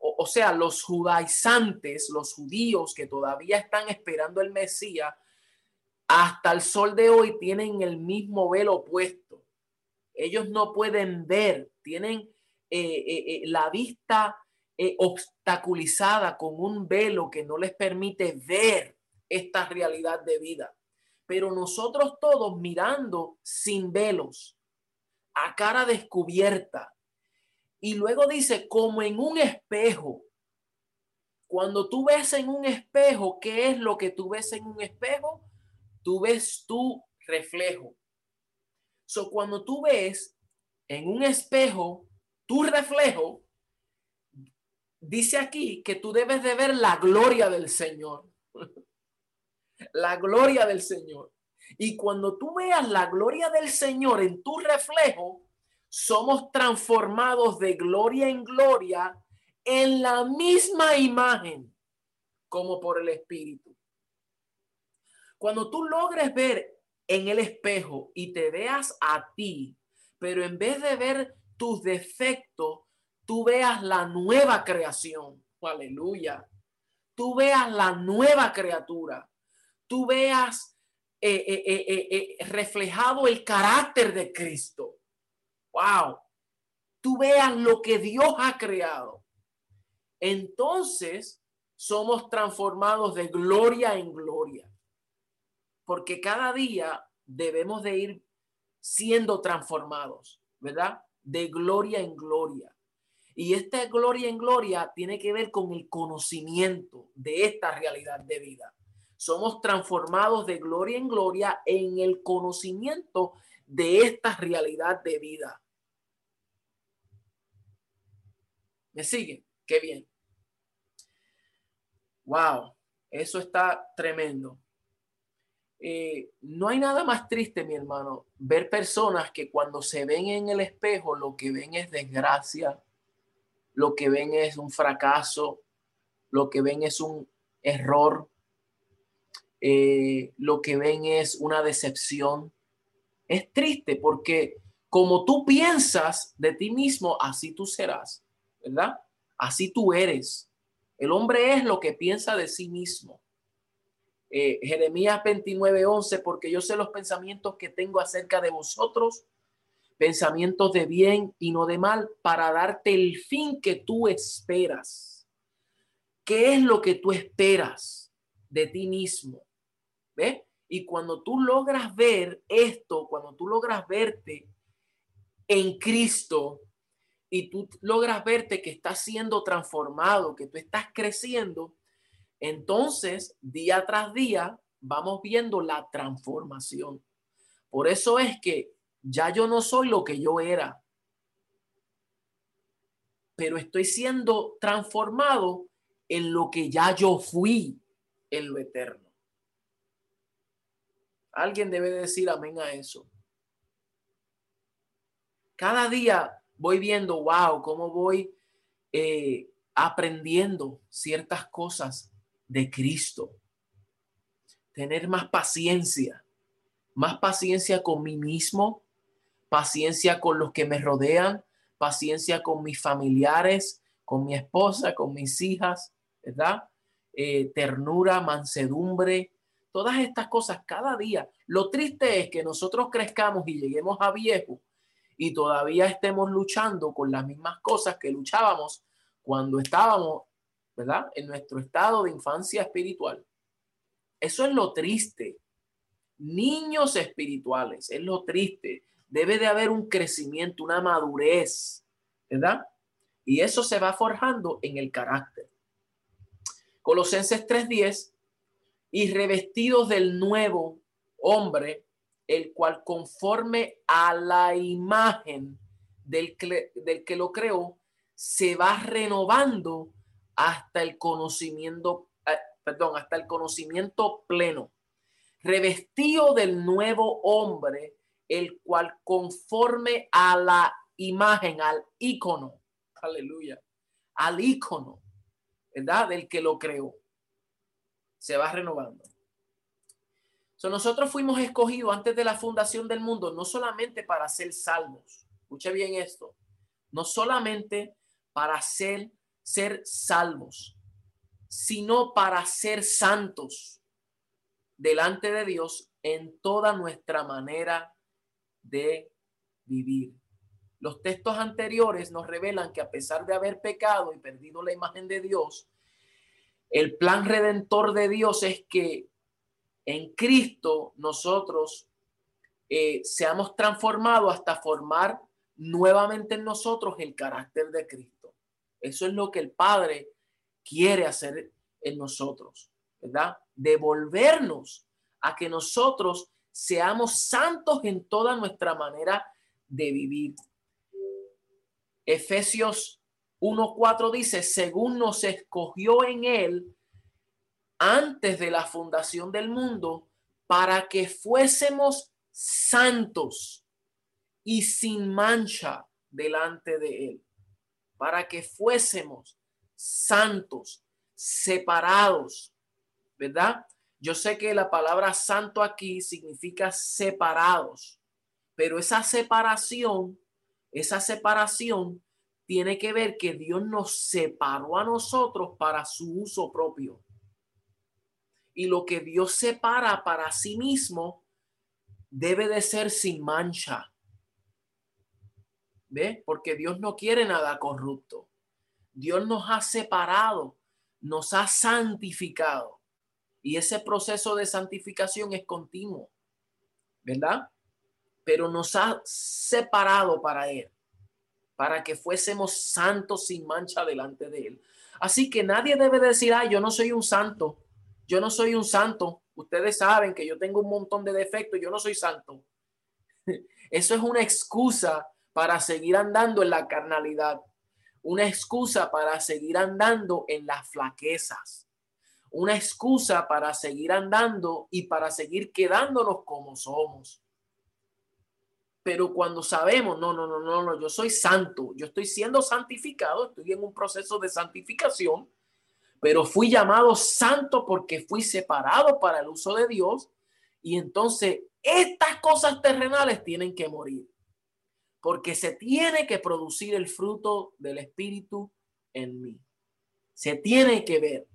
o, sea, los judaizantes, los judíos que todavía están esperando el Mesías, hasta el sol de hoy tienen el mismo velo puesto. Ellos no pueden ver, tienen eh, eh, eh, la vista obstaculizada con un velo que no les permite ver esta realidad de vida. Pero nosotros todos mirando sin velos, a cara descubierta. Y luego dice, como en un espejo. Cuando tú ves en un espejo, ¿qué es lo que tú ves en un espejo? Tú ves tu reflejo. So, cuando tú ves en un espejo tu reflejo, dice aquí que tú debes de ver la gloria del Señor. la gloria del Señor. Y cuando tú veas la gloria del Señor en tu reflejo, somos transformados de gloria en gloria en la misma imagen como por el Espíritu. Cuando tú logres ver en el espejo y te veas a ti, pero en vez de ver tus defectos, tú veas la nueva creación. Aleluya. Tú veas la nueva criatura tú veas eh, eh, eh, reflejado el carácter de Cristo. Wow. Tú veas lo que Dios ha creado. Entonces somos transformados de gloria en gloria. Porque cada día debemos de ir siendo transformados, ¿verdad? De gloria en gloria. Y esta gloria en gloria tiene que ver con el conocimiento de esta realidad de vida somos transformados de gloria en gloria en el conocimiento de esta realidad de vida. ¿Me siguen? Qué bien. Wow, eso está tremendo. eh, no hay nada más triste, mi hermano, ver personas que cuando se ven en el espejo lo que ven es desgracia, lo que ven es un fracaso, lo que ven es un error, eh, lo que ven es una decepción. Es triste porque como tú piensas de ti mismo, así tú serás, ¿verdad? Así tú eres. El hombre es lo que piensa de sí mismo. Eh, Jeremías 29, 11, porque yo sé los pensamientos que tengo acerca de vosotros, pensamientos de bien y no de mal, para darte el fin que tú esperas. ¿Qué es lo que tú esperas de ti mismo? ¿Ve? Y cuando tú logras ver esto, cuando tú logras verte en Cristo y tú logras verte que estás siendo transformado, que tú estás creciendo, entonces día tras día vamos viendo la transformación. Por eso es que ya yo no soy lo que yo era, pero estoy siendo transformado en lo que ya yo fui en lo eterno. Alguien debe decir amén a eso. Cada día voy viendo, wow, cómo voy eh, aprendiendo ciertas cosas de Cristo. Tener más paciencia, más paciencia con mí mismo, paciencia con los que me rodean, paciencia con mis familiares, con mi esposa, con mis hijas, ¿verdad? Eh, ternura, mansedumbre, todas estas cosas cada día. Lo triste es que nosotros crezcamos y lleguemos a viejo y todavía estemos luchando con las mismas cosas que luchábamos cuando estábamos, ¿verdad? En nuestro estado de infancia espiritual. Eso es lo triste. Niños espirituales, es lo triste debe de haber un crecimiento, una madurez, ¿verdad? Y eso se va forjando en el carácter. Colosenses 3:10, y revestidos del nuevo hombre, el cual conforme a la imagen del que, del que lo creó, se va renovando hasta el conocimiento, eh, perdón, hasta el conocimiento pleno. Revestido del nuevo hombre, el cual conforme a la imagen, al icono, aleluya, al icono, ¿verdad? Del que lo creó. Se va renovando. So, nosotros fuimos escogidos antes de la fundación del mundo, no solamente para ser salvos. Escuche bien esto. No solamente para ser, ser salvos, sino para ser santos delante de Dios en toda nuestra manera de vivir. Los textos anteriores nos revelan que a pesar de haber pecado y perdido la imagen de Dios, el plan redentor de Dios es que en Cristo nosotros eh, seamos transformados hasta formar nuevamente en nosotros el carácter de Cristo. Eso es lo que el Padre quiere hacer en nosotros, ¿verdad? Devolvernos a que nosotros seamos santos en toda nuestra manera de vivir. Efesios 1.4 dice, según nos escogió en él antes de la fundación del mundo, para que fuésemos santos y sin mancha delante de él, para que fuésemos santos, separados, ¿verdad? Yo sé que la palabra santo aquí significa separados, pero esa separación, esa separación tiene que ver que Dios nos separó a nosotros para su uso propio. Y lo que Dios separa para sí mismo debe de ser sin mancha. ¿Ve? Porque Dios no quiere nada corrupto. Dios nos ha separado, nos ha santificado. Y ese proceso de santificación es continuo, ¿verdad? Pero nos ha separado para Él, para que fuésemos santos sin mancha delante de Él. Así que nadie debe decir, ay, yo no soy un santo, yo no soy un santo. Ustedes saben que yo tengo un montón de defectos, yo no soy santo. Eso es una excusa para seguir andando en la carnalidad, una excusa para seguir andando en las flaquezas una excusa para seguir andando y para seguir quedándonos como somos. Pero cuando sabemos, no, no, no, no, no, yo soy santo, yo estoy siendo santificado, estoy en un proceso de santificación, pero fui llamado santo porque fui separado para el uso de Dios y entonces estas cosas terrenales tienen que morir porque se tiene que producir el fruto del Espíritu en mí. Se tiene que ver.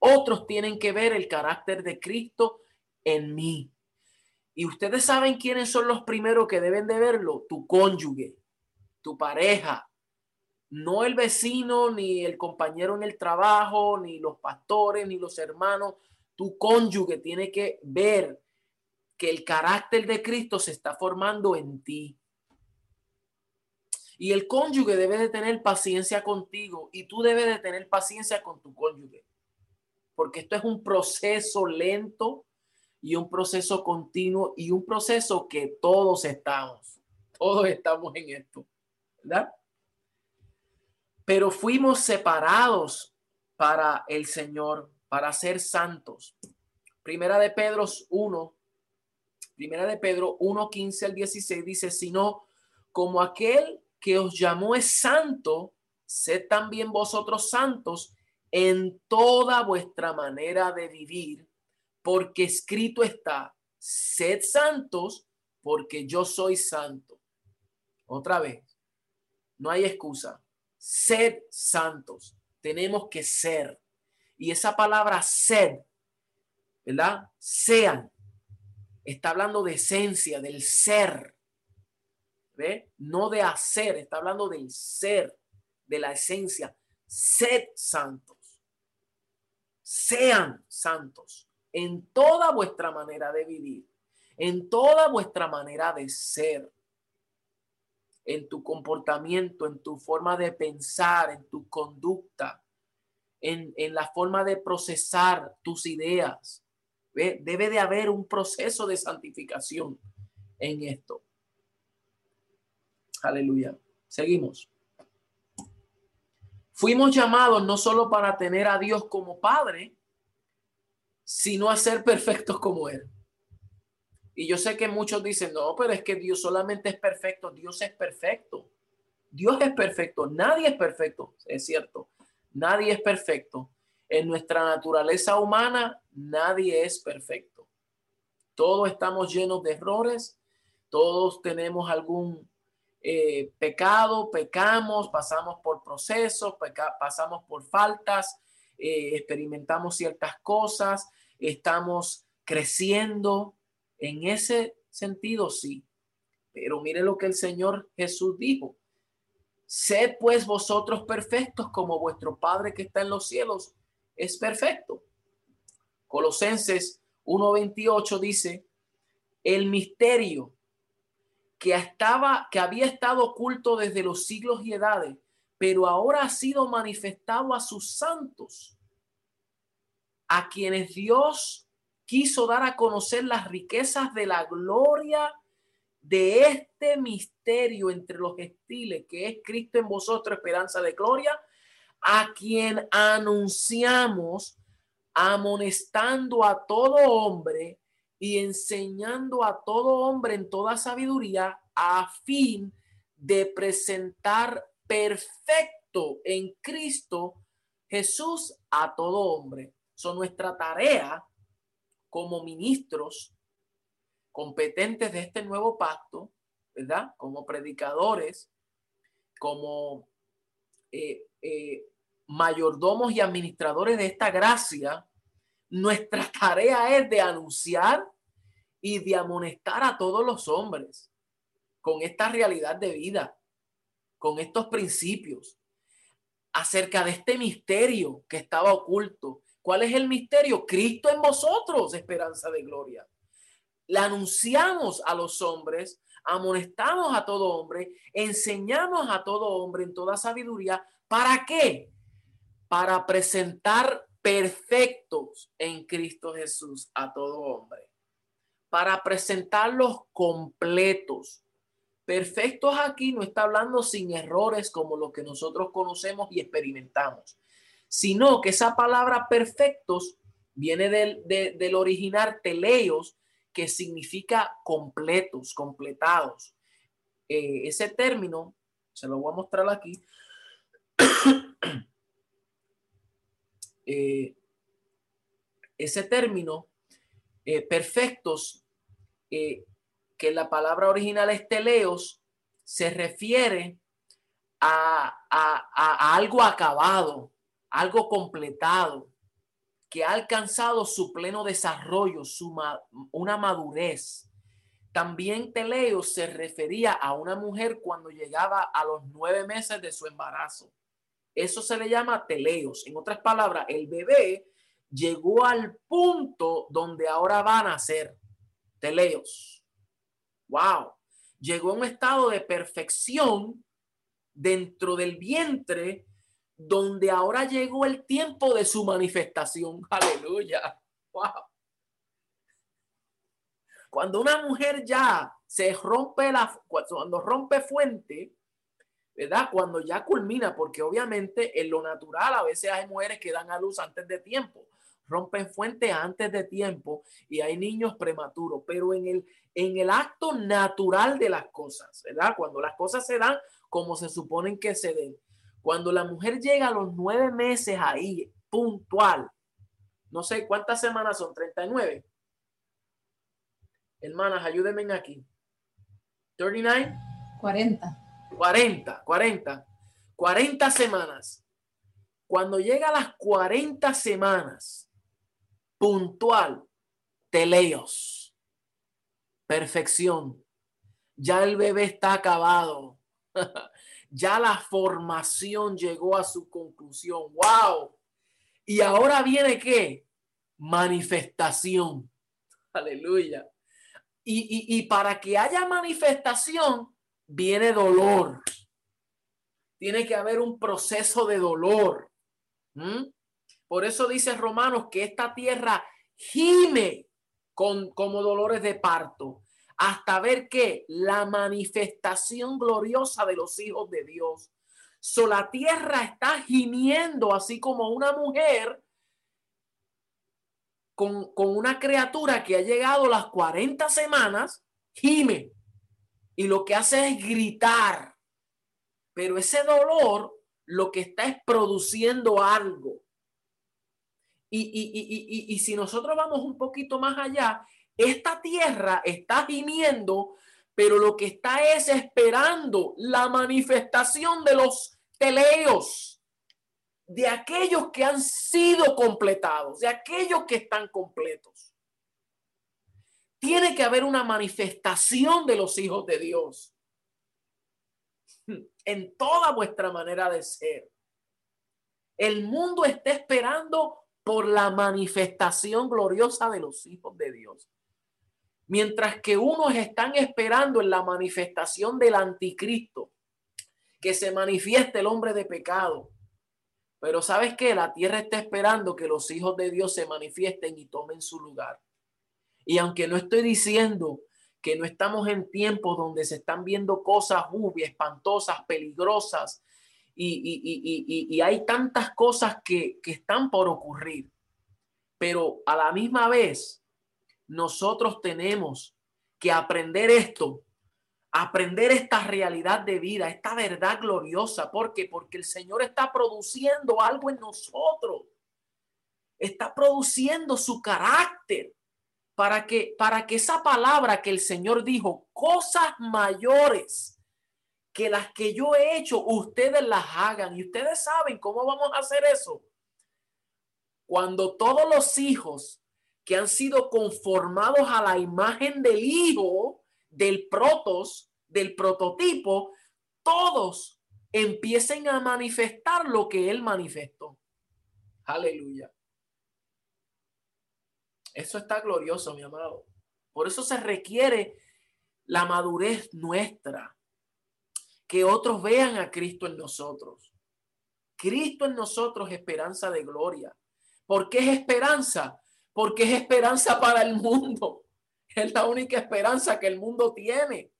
Otros tienen que ver el carácter de Cristo en mí. Y ustedes saben quiénes son los primeros que deben de verlo. Tu cónyuge, tu pareja, no el vecino, ni el compañero en el trabajo, ni los pastores, ni los hermanos. Tu cónyuge tiene que ver que el carácter de Cristo se está formando en ti. Y el cónyuge debe de tener paciencia contigo y tú debes de tener paciencia con tu cónyuge. Porque esto es un proceso lento y un proceso continuo y un proceso que todos estamos. Todos estamos en esto, ¿verdad? Pero fuimos separados para el Señor, para ser santos. Primera de Pedro 1, Primera de Pedro 1, 15 al 16 dice, sino como aquel que os llamó es santo, sed también vosotros santos en toda vuestra manera de vivir, porque escrito está, sed santos porque yo soy santo. Otra vez, no hay excusa. Sed santos. Tenemos que ser. Y esa palabra sed, ¿verdad? Sean. Está hablando de esencia, del ser. No de hacer, está hablando del ser, de la esencia. Sed santos. Sean santos en toda vuestra manera de vivir, en toda vuestra manera de ser, en tu comportamiento, en tu forma de pensar, en tu conducta, en, en la forma de procesar tus ideas. Debe de haber un proceso de santificación en esto. Aleluya. Seguimos. Fuimos llamados no solo para tener a Dios como Padre, sino a ser perfectos como Él. Y yo sé que muchos dicen, no, pero es que Dios solamente es perfecto. Dios es perfecto. Dios es perfecto. Nadie es perfecto. Es cierto. Nadie es perfecto. En nuestra naturaleza humana, nadie es perfecto. Todos estamos llenos de errores. Todos tenemos algún eh, pecado, pecamos, pasamos por procesos, pasamos por faltas, eh, experimentamos ciertas cosas, estamos creciendo. En ese sentido, sí. Pero mire lo que el Señor Jesús dijo. Sed pues vosotros perfectos como vuestro Padre que está en los cielos es perfecto. Colosenses 1.28 dice, el misterio que estaba, que había estado oculto desde los siglos y edades, pero ahora ha sido manifestado a sus santos, a quienes Dios quiso dar a conocer las riquezas de la gloria de este misterio entre los gentiles, que es Cristo en vosotros, esperanza de gloria, a quien anunciamos, amonestando a todo hombre y enseñando a todo hombre en toda sabiduría a fin de presentar perfecto en Cristo Jesús a todo hombre. Son nuestra tarea como ministros competentes de este nuevo pacto, ¿verdad? Como predicadores, como eh, eh, mayordomos y administradores de esta gracia, nuestra tarea es de anunciar y de amonestar a todos los hombres con esta realidad de vida, con estos principios, acerca de este misterio que estaba oculto. ¿Cuál es el misterio? Cristo en vosotros, esperanza de gloria. La anunciamos a los hombres, amonestamos a todo hombre, enseñamos a todo hombre en toda sabiduría. ¿Para qué? Para presentar perfectos en Cristo Jesús a todo hombre, para presentarlos completos. Perfectos aquí no está hablando sin errores como lo que nosotros conocemos y experimentamos, sino que esa palabra perfectos viene del, del original teleios, que significa completos, completados. Eh, ese término, se lo voy a mostrar aquí. Eh, ese término, eh, perfectos, que la palabra original es teleos, se refiere a, a algo acabado, algo completado, que ha alcanzado su pleno desarrollo, su una madurez. También Teleo se refería a una mujer cuando llegaba a los nueve meses de su embarazo. Eso se le llama teleos. En otras palabras, el bebé llegó al punto donde ahora va a nacer. Teleos. Wow. Llegó a un estado de perfección dentro del vientre donde ahora llegó el tiempo de su manifestación. Aleluya. Wow. Cuando una mujer ya se rompe la, cuando rompe fuente, ¿verdad? Cuando ya culmina, porque obviamente en lo natural a veces hay mujeres que dan a luz antes de tiempo, rompen fuente antes de tiempo y hay niños prematuros, pero en el, en el acto natural de las cosas, ¿verdad? Cuando las cosas se dan como se suponen que se den, cuando la mujer llega a los nueve meses ahí, puntual, no sé cuántas semanas son, 39. Hermanas, ayúdenme aquí. 39. 40. 40, 40. 40 semanas. Cuando llega a las 40 semanas, puntual, teleos, perfección. Ya el bebé está acabado. ya la formación llegó a su conclusión. ¡Wow! Y ahora viene qué? Manifestación. Aleluya. Y, para que haya manifestación, viene dolor. Tiene que haber un proceso de dolor. ¿Mm? Por eso dice Romanos que esta tierra gime con, como dolores de parto hasta ver que la manifestación gloriosa de los hijos de Dios. So, la tierra está gimiendo así como una mujer con, con una criatura que ha llegado las 40 semanas, gime. Y lo que hace es gritar. Pero ese dolor lo que está es produciendo algo. Y, y, y, y, si nosotros vamos un poquito más allá, esta tierra está gimiendo, pero lo que está es esperando la manifestación de los teleos, de aquellos que han sido completados, de aquellos que están completos. Tiene que haber una manifestación de los hijos de Dios en toda vuestra manera de ser. El mundo está esperando por la manifestación gloriosa de los hijos de Dios. Mientras que unos están esperando en la manifestación del anticristo, que se manifieste el hombre de pecado. Pero sabes que la tierra está esperando que los hijos de Dios se manifiesten y tomen su lugar. Y aunque no estoy diciendo que no estamos en tiempos donde se están viendo cosas ubi, espantosas, peligrosas, y, y, hay tantas cosas que, que están por ocurrir, pero a la misma vez nosotros tenemos que aprender esto, aprender esta realidad de vida, esta verdad gloriosa. ¿Por qué? Porque el Señor está produciendo algo en nosotros. Está produciendo su carácter para que para que esa palabra que el Señor dijo, cosas mayores que las que yo he hecho, ustedes las hagan. Y ustedes saben cómo vamos a hacer eso. Cuando todos los hijos que han sido conformados a la imagen del hijo, del protos, del prototipo, todos empiecen a manifestar lo que él manifestó. Aleluya. Eso está glorioso, mi amado. Por eso se requiere la madurez nuestra. Que otros vean a Cristo en nosotros. Cristo en nosotros, esperanza de gloria. ¿Por qué es esperanza? Porque es esperanza para el mundo. Es la única esperanza que el mundo tiene.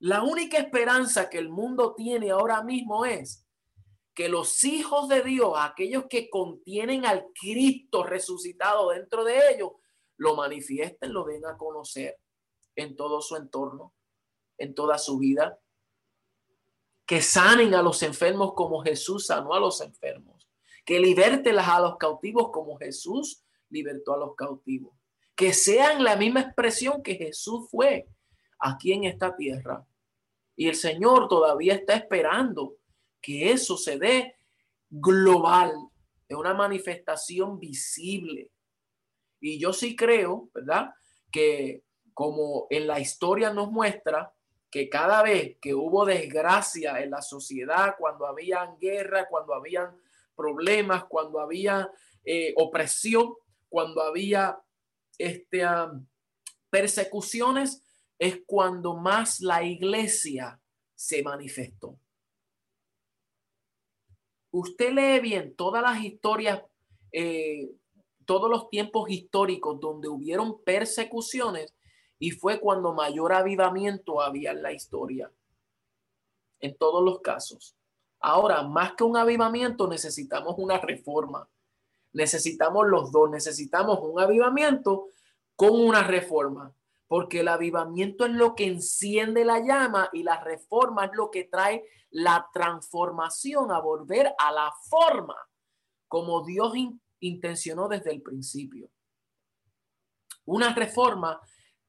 La única esperanza que el mundo tiene ahora mismo es que los hijos de Dios, aquellos que contienen al Cristo resucitado dentro de ellos, lo manifiesten, lo den a conocer en todo su entorno, en toda su vida. Que sanen a los enfermos como Jesús sanó a los enfermos. Que liberten a los cautivos como Jesús libertó a los cautivos. Que sean la misma expresión que Jesús fue aquí en esta tierra. Y el Señor todavía está esperando que eso se dé global, en una manifestación visible. Y yo sí creo, ¿verdad? Que como en la historia nos muestra que cada vez que hubo desgracia en la sociedad, cuando habían guerra, cuando habían problemas, cuando había eh, opresión, cuando había este, persecuciones, es cuando más la iglesia se manifestó. Usted lee bien todas las historias, eh, todos los tiempos históricos donde hubieron persecuciones y fue cuando mayor avivamiento había en la historia. En todos los casos. Ahora, más que un avivamiento, necesitamos una reforma. Necesitamos los dos. Necesitamos un avivamiento con una reforma porque el avivamiento es lo que enciende la llama y la reforma es lo que trae la transformación a volver a la forma como Dios intencionó desde el principio. Una reforma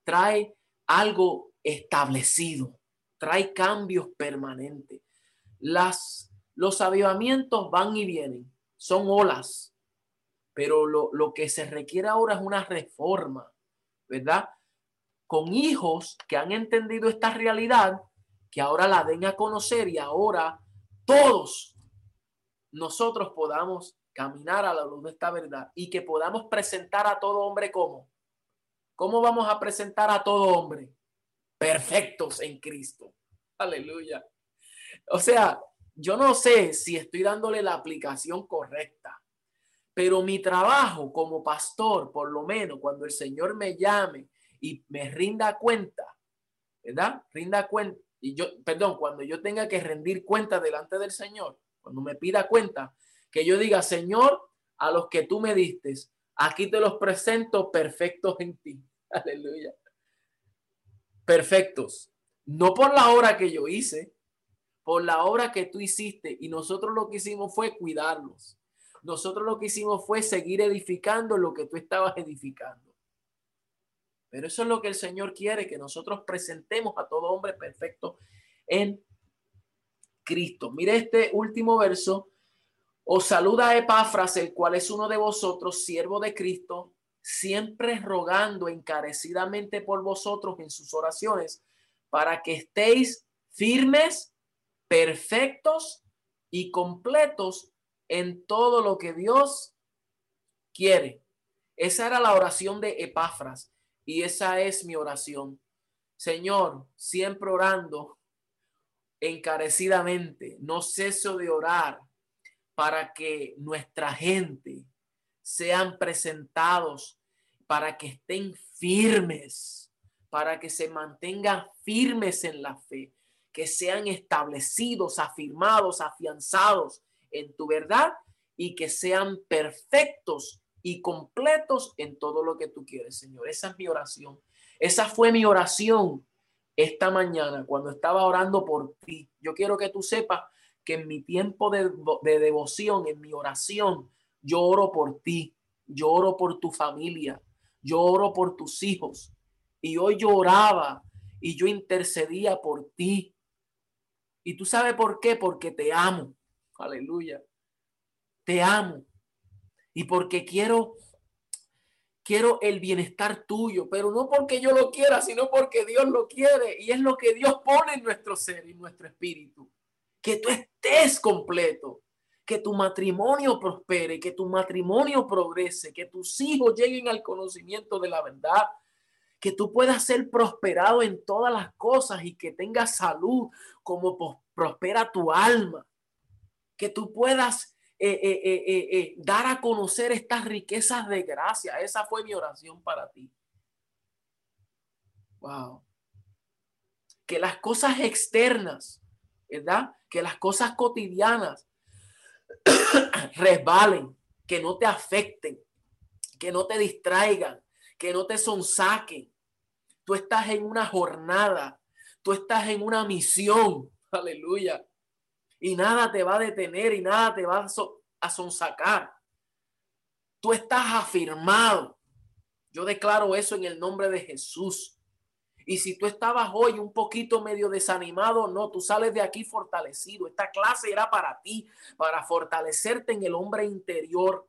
trae algo establecido, trae cambios permanentes. Las, los avivamientos van y vienen, son olas, pero lo, lo que se requiere ahora es una reforma, ¿verdad? con hijos que han entendido esta realidad, que ahora la den a conocer y ahora todos nosotros podamos caminar a la luz de esta verdad y que podamos presentar a todo hombre como. ¿Cómo vamos a presentar a todo hombre? Perfectos en Cristo. Aleluya. O sea, yo no sé si estoy dándole la aplicación correcta, pero mi trabajo como pastor, por lo menos cuando el Señor me llame y me rinda cuenta, ¿verdad? Rinda cuenta. Y yo, perdón, cuando yo tenga que rendir cuenta delante del Señor, cuando me pida cuenta, que yo diga, Señor, a los que tú me diste, aquí te los presento perfectos en ti. Aleluya. Perfectos. No por la obra que yo hice, por la obra que tú hiciste. Y nosotros lo que hicimos fue cuidarlos. Nosotros lo que hicimos fue seguir edificando lo que tú estabas edificando. Pero eso es lo que el Señor quiere, que nosotros presentemos a todo hombre perfecto en Cristo. Mire este último verso. Os saluda Epafras, el cual es uno de vosotros, siervo de Cristo, siempre rogando encarecidamente por vosotros en sus oraciones, para que estéis firmes, perfectos y completos en todo lo que Dios quiere. Esa era la oración de Epafras. Y esa es mi oración. Señor, siempre orando encarecidamente, no ceso de orar para que nuestra gente sean presentados, para que estén firmes, para que se mantengan firmes en la fe, que sean establecidos, afirmados, afianzados en tu verdad y que sean perfectos y completos en todo lo que tú quieres, Señor. Esa es mi oración. Esa fue mi oración esta mañana cuando estaba orando por ti. Yo quiero que tú sepas que en mi tiempo de, devoción, en mi oración, yo oro por ti, yo oro por tu familia, yo oro por tus hijos. Y hoy yo oraba y yo intercedía por ti. Y tú sabes por qué, porque te amo. Aleluya. Te amo y porque quiero quiero el bienestar tuyo, pero no porque yo lo quiera, sino porque Dios lo quiere y es lo que Dios pone en nuestro ser y nuestro espíritu. Que tú estés completo, que tu matrimonio prospere, que tu matrimonio progrese, que tus hijos lleguen al conocimiento de la verdad, que tú puedas ser prosperado en todas las cosas y que tengas salud como prospera tu alma, que tú puedas eh, eh, eh, dar a conocer estas riquezas de gracia. Esa fue mi oración para ti. Wow. Que las cosas externas, ¿verdad? Que las cosas cotidianas resbalen, que no te afecten, que no te distraigan, que no te sonsaquen. Tú estás en una jornada, tú estás en una misión, aleluya. Y nada te va a detener y nada te va a sonsacar. Tú estás afirmado. Yo declaro eso en el nombre de Jesús. Y si tú estabas hoy un poquito medio desanimado, no, tú sales de aquí fortalecido. Esta clase era para ti, para fortalecerte en el hombre interior.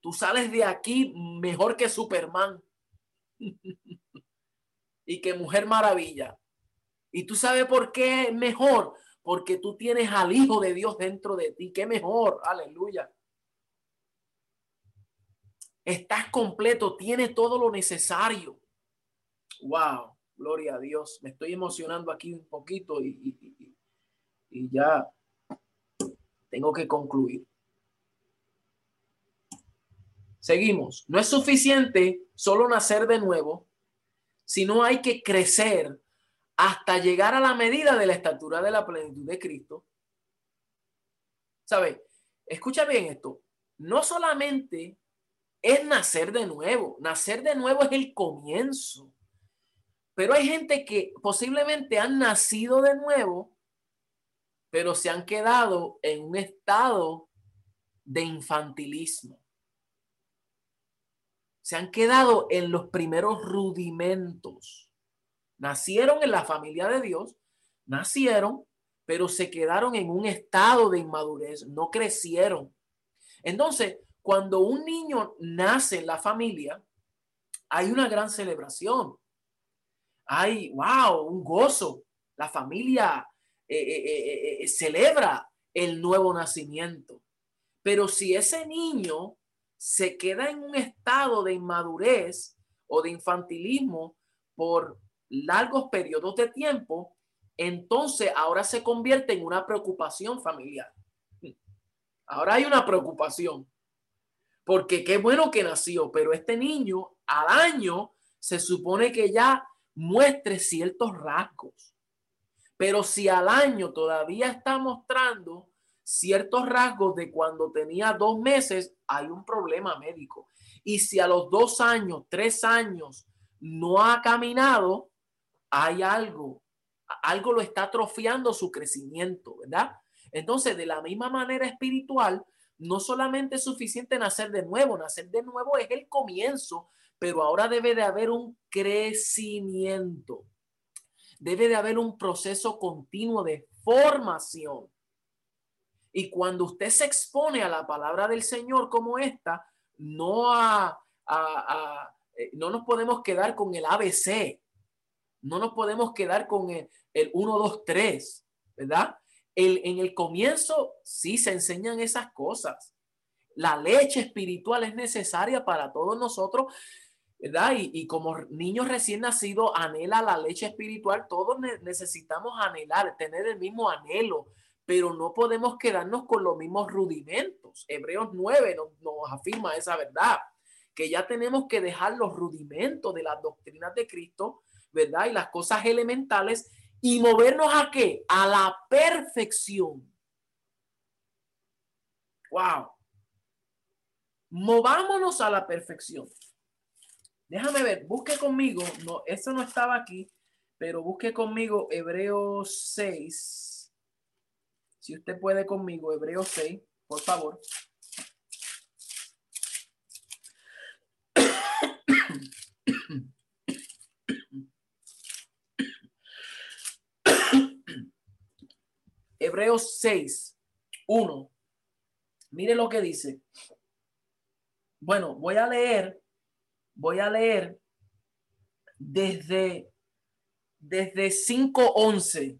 Tú sales de aquí mejor que Superman y que Mujer Maravilla. Y tú sabes por qué mejor, porque tú tienes al Hijo de Dios dentro de ti. Qué mejor, aleluya. Estás completo, tienes todo lo necesario. Wow. Gloria a Dios. Me estoy emocionando aquí un poquito y, y, ya tengo que concluir. Seguimos. No es suficiente solo nacer de nuevo, sino hay que crecer hasta llegar a la medida de la estatura de la plenitud de Cristo. ¿Sabe? Escucha bien esto. No solamente es nacer de nuevo, nacer de nuevo es el comienzo. Pero hay gente que posiblemente han nacido de nuevo, pero se han quedado en un estado de infantilismo. Se han quedado en los primeros rudimentos. Nacieron en la familia de Dios, nacieron, pero se quedaron en un estado de inmadurez, no crecieron. Entonces, cuando un niño nace en la familia, hay una gran celebración hay, wow, un gozo. La familia eh, eh, eh, celebra el nuevo nacimiento. Pero si ese niño se queda en un estado de inmadurez o de infantilismo por largos periodos de tiempo, entonces ahora se convierte en una preocupación familiar. Ahora hay una preocupación. Porque qué bueno que nació, pero este niño al año se supone que ya muestre ciertos rasgos. Pero si al año todavía está mostrando ciertos rasgos de cuando tenía dos meses, hay un problema médico. Y si a los dos años, tres años no ha caminado, hay algo, algo lo está atrofiando su crecimiento, ¿verdad? Entonces, de la misma manera espiritual, no solamente es suficiente nacer de nuevo, nacer de nuevo es el comienzo pero ahora debe de haber un crecimiento. Debe de haber un proceso continuo de formación. Y cuando usted se expone a la palabra del Señor como esta, no, a, eh, no nos podemos quedar con el ABC. No nos podemos quedar con el, el 1, 2, 3, ¿verdad? El, en el comienzo sí se enseñan esas cosas. La leche espiritual es necesaria para todos nosotros ¿verdad? Y, como niños recién nacidos anhela la leche espiritual, todos necesitamos anhelar, tener el mismo anhelo, pero no podemos quedarnos con los mismos rudimentos. Hebreos 9 nos, nos afirma esa verdad, que ya tenemos que dejar los rudimentos de las doctrinas de Cristo, ¿verdad? Y las cosas elementales y movernos a qué? A la perfección. Wow. Movámonos a la perfección. Déjame ver, busque conmigo, no, eso no estaba aquí, pero busque conmigo Hebreos 6. Si usted puede conmigo, Hebreos 6, por favor. Hebreos 6, 1. Mire lo que dice. Bueno, voy a leer voy a leer desde, desde 5.11.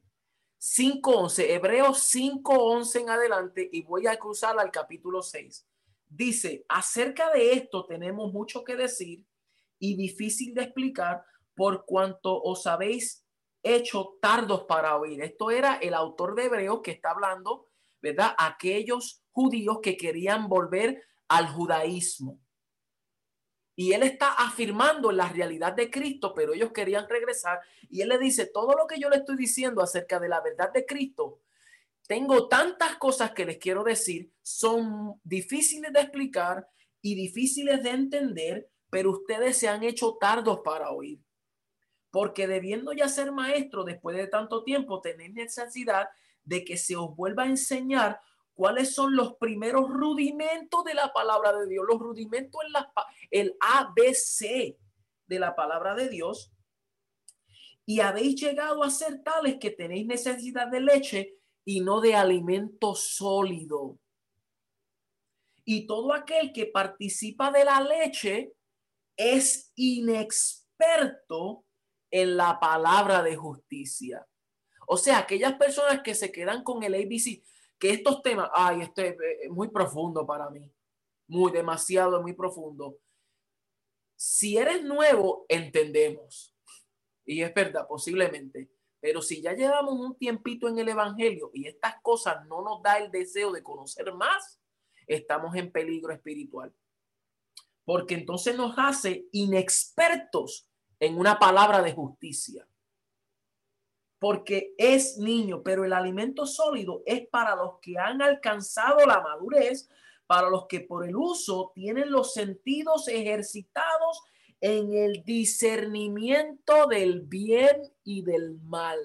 5.11, Hebreos 5.11 en adelante y voy a cruzar al capítulo 6. Dice, acerca de esto tenemos mucho que decir y difícil de explicar por cuanto os habéis hecho tardos para oír. Esto era el autor de Hebreos que está hablando, ¿verdad? Aquellos judíos que querían volver al judaísmo. Y él está afirmando la realidad de Cristo, pero ellos querían regresar. Y él le dice, todo lo que yo le estoy diciendo acerca de la verdad de Cristo, tengo tantas cosas que les quiero decir, son difíciles de explicar y difíciles de entender, pero ustedes se han hecho tardos para oír. Porque debiendo ya ser maestro después de tanto tiempo, tenéis necesidad de que se os vuelva a enseñar cuáles son los primeros rudimentos de la palabra de Dios, los rudimentos en la, el ABC de la palabra de Dios. Y habéis llegado a ser tales que tenéis necesidad de leche y no de alimento sólido. Y todo aquel que participa de la leche es inexperto en la palabra de justicia. O sea, aquellas personas que se quedan con el ABC, que estos temas, ay, este es muy profundo para mí, muy demasiado, muy profundo. Si eres nuevo, entendemos. Y es verdad, posiblemente. Pero si ya llevamos un tiempito en el Evangelio y estas cosas no nos da el deseo de conocer más, estamos en peligro espiritual. Porque entonces nos hace inexpertos en una palabra de justicia. Porque es niño, pero el alimento sólido es para los que han alcanzado la madurez, para los que por el uso tienen los sentidos ejercitados en el discernimiento del bien y del mal.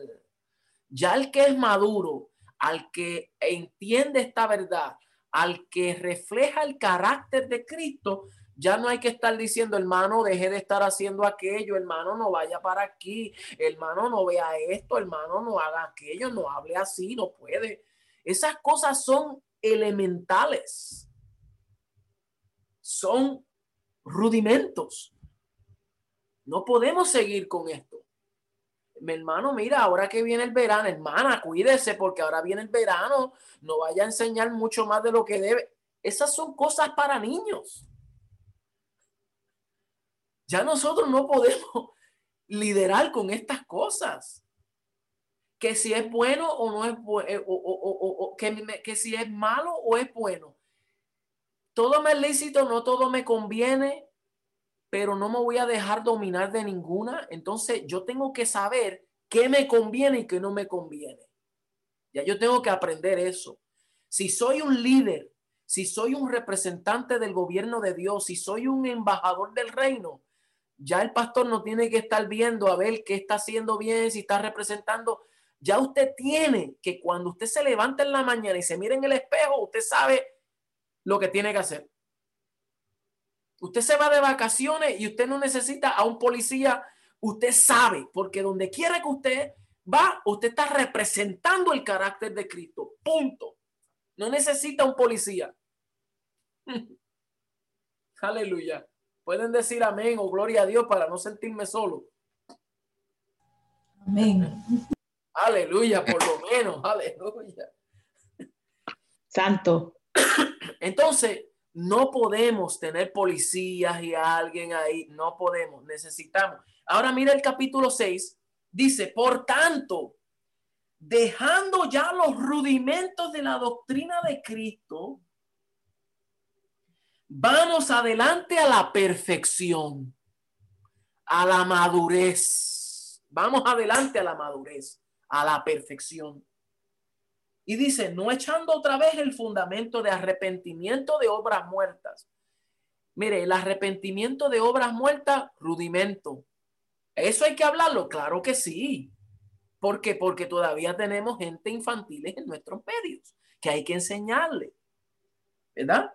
Ya el que es maduro, al que entiende esta verdad, al que refleja el carácter de Cristo, ya no hay que estar diciendo, hermano, deje de estar haciendo aquello, hermano, no vaya para aquí, hermano, no vea esto, hermano, no haga aquello, no hable así, no puede. Esas cosas son elementales, son rudimentos. No podemos seguir con esto. Mi hermano, mira, ahora que viene el verano, hermana, cuídese porque ahora viene el verano, no vaya a enseñar mucho más de lo que debe. Esas son cosas para niños. Ya nosotros no podemos liderar con estas cosas. Que si es bueno o no es bueno, eh, que, que si es malo o es bueno. Todo me es lícito, no todo me conviene pero no me voy a dejar dominar de ninguna. Entonces yo tengo que saber qué me conviene y qué no me conviene. Ya yo tengo que aprender eso. Si soy un líder, si soy un representante del gobierno de Dios, si soy un embajador del reino, ya el pastor no tiene que estar viendo a ver qué está haciendo bien, si está representando. Ya usted tiene que cuando usted se levanta en la mañana y se mire en el espejo, usted sabe lo que tiene que hacer. Usted se va de vacaciones y usted no necesita a un policía. Usted sabe, porque donde quiera que usted va, usted está representando el carácter de Cristo. Punto. No necesita un policía. Aleluya. Pueden decir amén o gloria a Dios para no sentirme solo. Amén. Aleluya, por lo menos. Aleluya. Santo. Entonces, no podemos tener policías y alguien ahí. No podemos. Necesitamos. Ahora mira el capítulo 6. Dice, por tanto, dejando ya los rudimentos de la doctrina de Cristo, vamos adelante a la perfección, a la madurez. Vamos adelante a la madurez, a la perfección y dice, no echando otra vez el fundamento de arrepentimiento de obras muertas. Mire, el arrepentimiento de obras muertas, rudimento. ¿Eso hay que hablarlo? Claro que sí. ¿Por qué? Porque todavía tenemos gente infantil en nuestros medios que hay que enseñarle. ¿Verdad?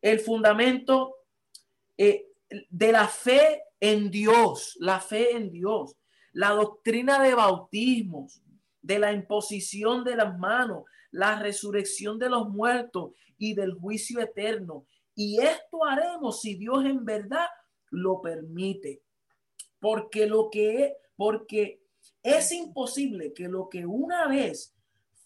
El fundamento eh, de la fe en Dios, la fe en Dios, la doctrina de bautismos, de la imposición de las manos, la resurrección de los muertos y del juicio eterno. Y esto haremos si Dios en verdad lo permite. Porque lo que porque es imposible que lo que una vez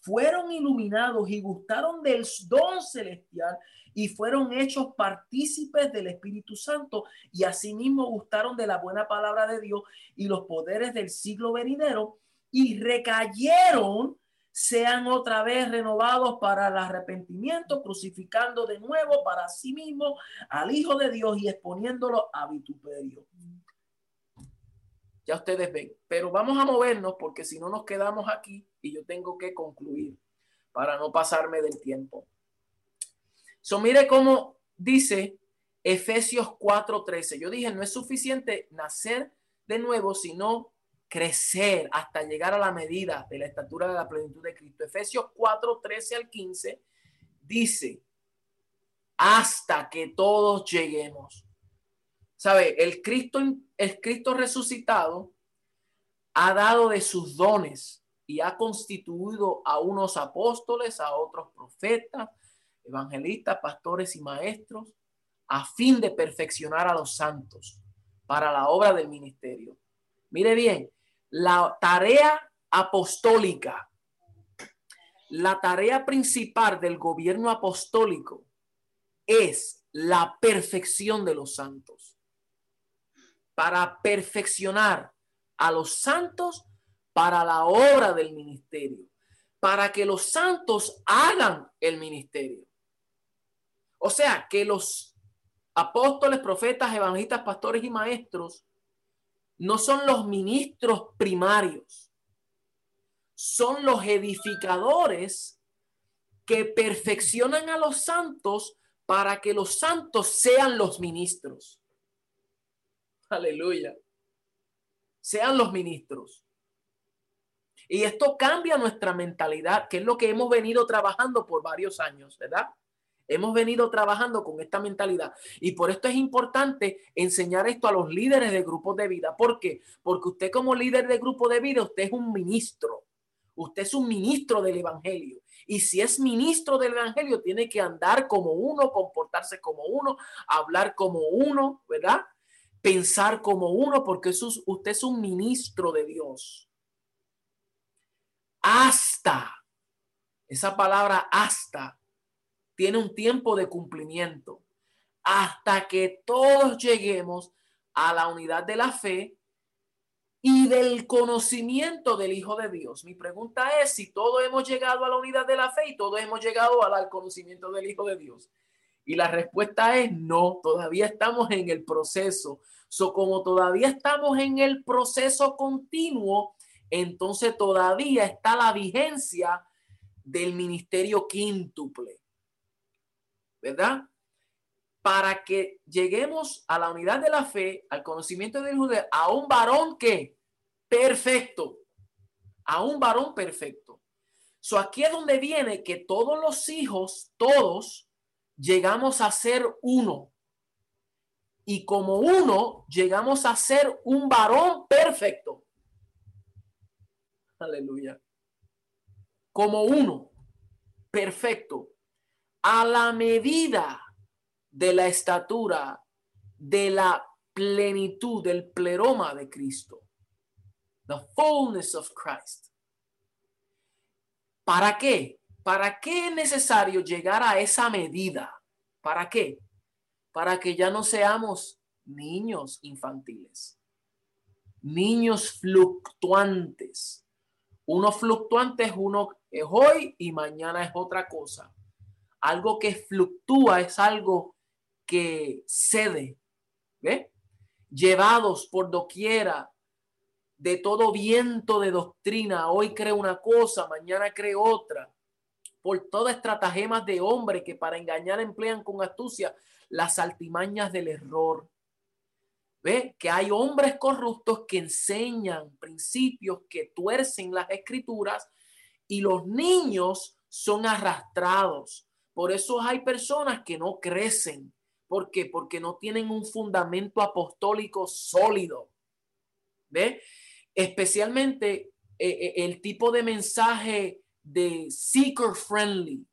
fueron iluminados y gustaron del don celestial y fueron hechos partícipes del Espíritu Santo y asimismo gustaron de la buena palabra de Dios y los poderes del siglo venidero, y recayeron, sean otra vez renovados para el arrepentimiento, crucificando de nuevo para sí mismo al Hijo de Dios y exponiéndolo a vituperio. Ya ustedes ven. Pero vamos a movernos porque si no nos quedamos aquí y yo tengo que concluir para no pasarme del tiempo. So, mire cómo dice Efesios 4:13. Yo dije, no es suficiente nacer de nuevo, sino crecer hasta llegar a la medida de la estatura de la plenitud de Cristo. Efesios 4:13 al 15 dice, hasta que todos lleguemos. ¿Sabe? El Cristo, el Cristo resucitado ha dado de sus dones y ha constituido a unos apóstoles, a otros profetas, evangelistas, pastores y maestros, a fin de perfeccionar a los santos para la obra del ministerio. Mire bien, la tarea apostólica, la tarea principal del gobierno apostólico es la perfección de los santos. Para perfeccionar a los santos para la obra del ministerio, para que los santos hagan el ministerio. O sea, que los apóstoles, profetas, evangelistas, pastores y maestros no son los ministros primarios, son los edificadores que perfeccionan a los santos para que los santos sean los ministros. Aleluya. Sean los ministros. Y esto cambia nuestra mentalidad, que es lo que hemos venido trabajando por varios años, ¿verdad? Hemos venido trabajando con esta mentalidad y por esto es importante enseñar esto a los líderes de grupos de vida. ¿Por qué? Porque usted como líder de grupo de vida, usted es un ministro. Usted es un ministro del Evangelio. Y si es ministro del Evangelio, tiene que andar como uno, comportarse como uno, hablar como uno, ¿verdad? Pensar como uno, porque usted es un ministro de Dios. Hasta, esa palabra hasta tiene un tiempo de cumplimiento hasta que todos lleguemos a la unidad de la fe y del conocimiento del Hijo de Dios. Mi pregunta es si todos hemos llegado a la unidad de la fe y todos hemos llegado al conocimiento del Hijo de Dios. Y la respuesta es no, todavía estamos en el proceso. So, como todavía estamos en el proceso continuo, entonces todavía está la vigencia del ministerio quíntuple. ¿Verdad? Para que lleguemos a la unidad de la fe, al conocimiento del judeo, a un varón que perfecto, a un varón perfecto. So aquí es donde viene que todos los hijos, todos, llegamos a ser uno. Y como uno, llegamos a ser un varón perfecto. Aleluya. Como uno, perfecto a la medida de la estatura de la plenitud del pleroma de Cristo. The fullness of Christ. ¿Para qué? ¿Para qué es necesario llegar a esa medida? ¿Para qué? Para que ya no seamos niños infantiles, niños fluctuantes. Uno fluctuante es uno es hoy y mañana es otra cosa. Algo que fluctúa es algo que cede, ¿ve? Llevados por doquiera de todo viento de doctrina, hoy cree una cosa, mañana cree otra, por todas estratagemas de hombre que para engañar emplean con astucia las altimañas del error. ¿Ve? Que hay hombres corruptos que enseñan principios que tuercen las escrituras y los niños son arrastrados por eso hay personas que no crecen. ¿Por qué? Porque no tienen un fundamento apostólico sólido. ¿Ve? Especialmente eh, eh, el tipo de mensaje de seeker friendly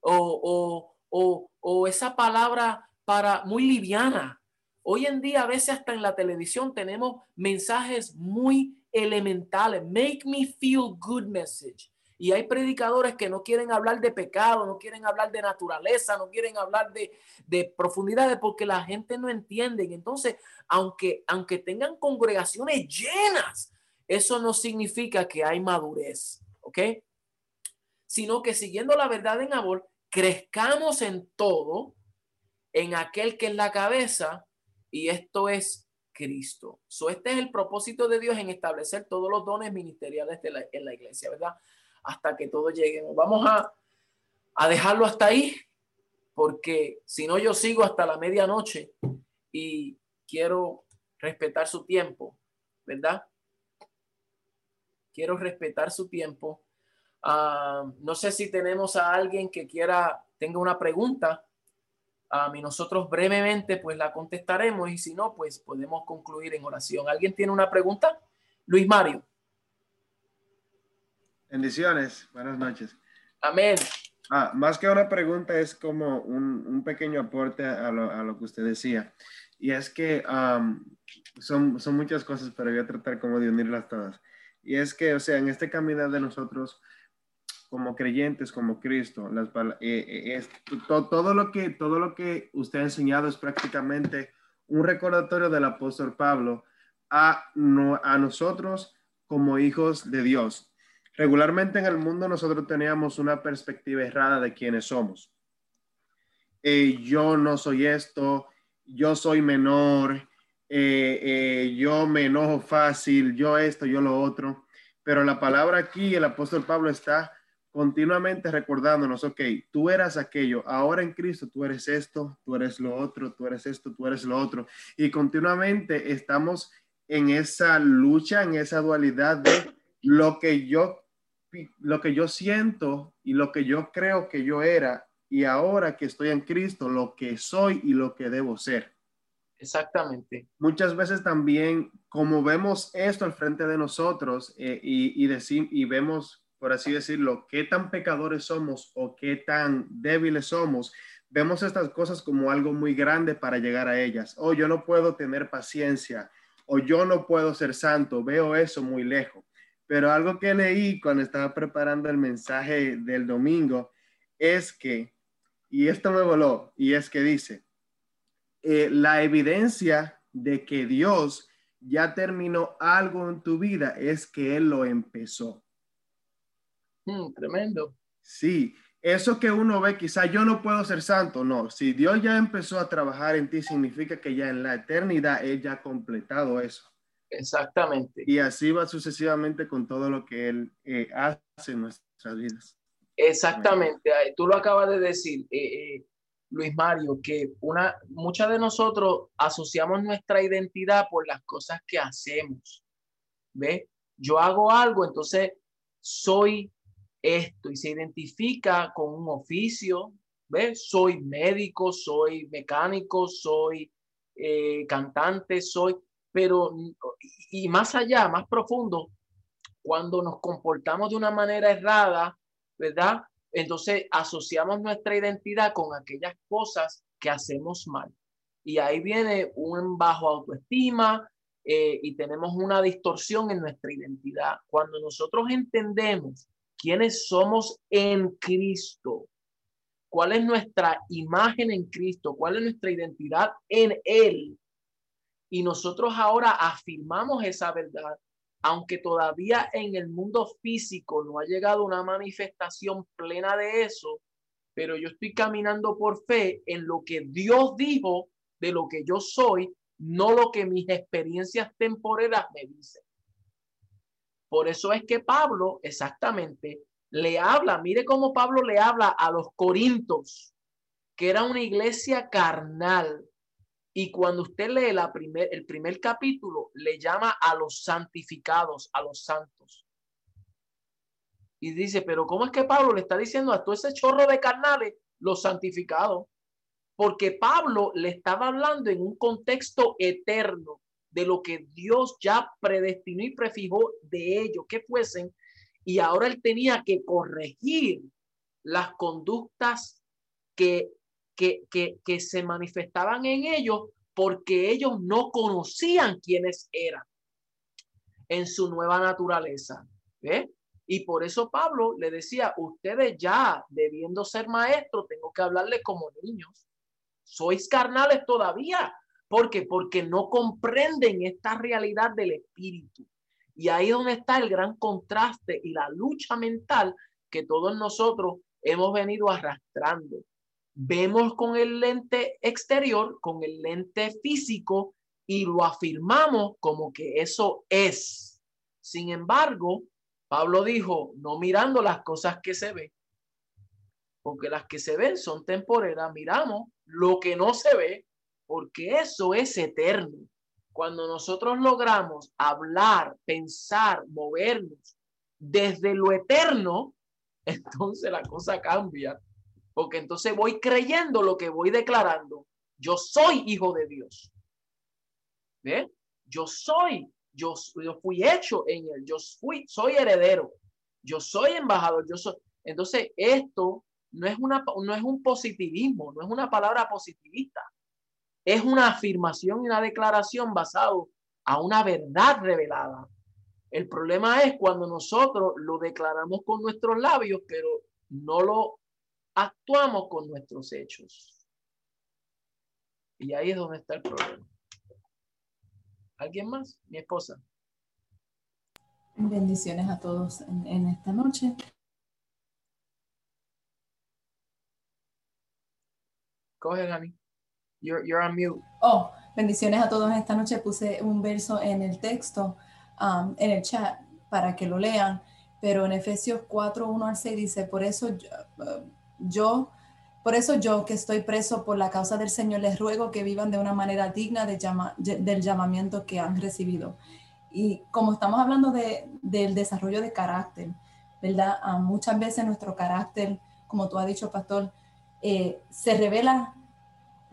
o, o esa palabra para muy liviana. Hoy en día a veces hasta en la televisión tenemos mensajes muy elementales. Make me feel good message. Y hay predicadores que no quieren hablar de pecado, no quieren hablar de naturaleza, no quieren hablar de, de profundidades porque la gente no entiende. Entonces, aunque, aunque tengan congregaciones llenas, eso no significa que hay madurez, ¿ok? Sino que siguiendo la verdad en amor, crezcamos en todo, en aquel que es la cabeza, y esto es Cristo. So, este es el propósito de Dios en establecer todos los dones ministeriales en la iglesia, ¿verdad? Hasta que todos lleguemos. Vamos a, a dejarlo hasta ahí, porque si no yo sigo hasta la medianoche y quiero respetar su tiempo, ¿verdad? Quiero respetar su tiempo. Ah, no sé si tenemos a alguien que quiera, tenga una pregunta y nosotros brevemente pues la contestaremos y si no, pues podemos concluir en oración. ¿Alguien tiene una pregunta? Luis Mario. Bendiciones, buenas noches. Amén. Ah, más que una pregunta, es como un, un pequeño aporte a lo, a lo, que usted decía. Y es que son, son muchas cosas, pero voy a tratar como de unirlas todas. Y es que, o sea, en este caminar de nosotros, como creyentes, como Cristo, las, eh, eh, es, todo, lo que, todo lo que usted ha enseñado es prácticamente un recordatorio del apóstol Pablo a, no, a nosotros como hijos de Dios. Regularmente en el mundo nosotros teníamos una perspectiva errada de quiénes somos. Eh, yo no soy esto, yo soy menor, yo me enojo fácil, yo esto, yo lo otro. Pero la palabra aquí, el apóstol Pablo está continuamente recordándonos, ok, tú eras aquello, ahora en Cristo tú eres esto, tú eres lo otro, tú eres esto, tú eres lo otro. Y continuamente estamos en esa lucha, en esa dualidad de lo que yo lo que yo siento y lo que yo creo que yo era y ahora que estoy en Cristo, lo que soy y lo que debo ser. Exactamente. Muchas veces también, como vemos esto al frente de nosotros eh, y, y, decir, y vemos por así decirlo, qué tan pecadores somos o qué tan débiles somos, vemos estas cosas como algo muy grande para llegar a ellas. O oh, yo no puedo tener paciencia, o yo no puedo ser santo, veo eso muy lejos. Pero algo que leí cuando estaba preparando el mensaje del domingo es que, y esto me voló, y es que dice, eh, la evidencia de que Dios ya terminó algo en tu vida es que Él lo empezó. Mm, tremendo. Sí, eso que uno ve, quizá yo no puedo ser santo, no. Si Dios ya empezó a trabajar en ti, significa que ya en la eternidad Él ya ha completado eso. Exactamente. Y así va sucesivamente con todo lo que Él eh, hace en nuestras vidas. Exactamente. Tú lo acabas de decir, eh, eh, Luis Mario, que una, muchas de nosotros asociamos nuestra identidad por las cosas que hacemos. ¿Ve? Yo hago algo, entonces soy esto y se identifica con un oficio, ¿ves? Soy médico, soy mecánico, soy cantante, soy, pero, y más allá, más profundo, cuando nos comportamos de una manera errada, ¿verdad? Entonces asociamos nuestra identidad con aquellas cosas que hacemos mal. Y ahí viene un bajo autoestima eh, y tenemos una distorsión en nuestra identidad. Cuando nosotros entendemos quiénes somos en Cristo, cuál es nuestra imagen en Cristo, cuál es nuestra identidad en Él. Y nosotros ahora afirmamos esa verdad, aunque todavía en el mundo físico no ha llegado una manifestación plena de eso, pero yo estoy caminando por fe en lo que Dios dijo de lo que yo soy, no lo que mis experiencias temporeras me dicen. Por eso es que Pablo exactamente le habla, mire cómo Pablo le habla a los corintos, que era una iglesia carnal. Y cuando usted lee la primer, el primer capítulo, le llama a los santificados, a los santos. Y dice, pero ¿cómo es que Pablo le está diciendo a todo ese chorro de carnales los santificados? Porque Pablo le estaba hablando en un contexto eterno de lo que Dios ya predestinó y prefijó de ellos que fuesen, y ahora él tenía que corregir las conductas que, que, que, que se manifestaban en ellos porque ellos no conocían quiénes eran en su nueva naturaleza. Y por eso Pablo le decía, ustedes ya debiendo ser maestros, tengo que hablarles como niños. Sois carnales todavía, ¿Por qué? Porque no comprenden esta realidad del espíritu. Y ahí es donde está el gran contraste y la lucha mental que todos nosotros hemos venido arrastrando. Vemos con el lente exterior, con el lente físico, y lo afirmamos como que eso es. Sin embargo, Pablo dijo, no mirando las cosas que se ven, porque las que se ven son temporeras, miramos lo que no se ve, porque eso es eterno. Cuando nosotros logramos hablar, pensar, movernos desde lo eterno, entonces la cosa cambia, porque entonces voy creyendo lo que voy declarando. Yo soy hijo de Dios. Yo soy, yo, yo fui hecho en él, yo fui, soy heredero, yo soy embajador, yo soy. Entonces, esto no es, una, no es un positivismo, no es una palabra positivista, es una afirmación y una declaración basado a una verdad revelada. El problema es cuando nosotros lo declaramos con nuestros labios, pero no lo actuamos con nuestros hechos. Y ahí es donde está el problema. ¿Alguien más? Mi esposa. Bendiciones a todos en, esta noche. Coge, Dani. You're, you're on mute. Oh, bendiciones a todos esta noche. Puse un verso en el texto, um, en el chat, para que lo lean. Pero en Efesios 4, 1 al 6 dice, por eso yo, por eso yo que estoy preso por la causa del Señor, les ruego que vivan de una manera digna del llamamiento que han recibido. Y como estamos hablando de, del desarrollo de carácter, ¿verdad? Ah, muchas veces nuestro carácter, como tú has dicho, pastor, eh, se revela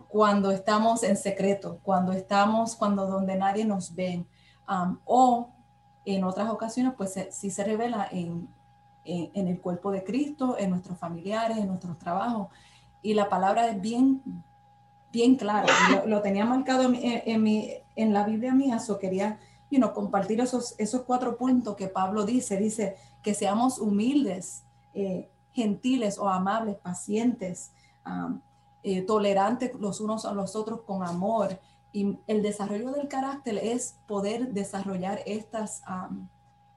cuando estamos en secreto, cuando estamos, cuando donde nadie nos ve, o en otras ocasiones, pues sí se revela en, en, el cuerpo de Cristo, en nuestros familiares, en nuestros trabajos. Y la palabra es bien, bien clara. Lo, tenía marcado en, en, mi, en la Biblia mía, eso quería you know, compartir esos, esos cuatro puntos que Pablo dice. Dice que seamos humildes, eh, gentiles o amables, pacientes, eh, tolerantes los unos a los otros con amor. Y el desarrollo del carácter es poder desarrollar estas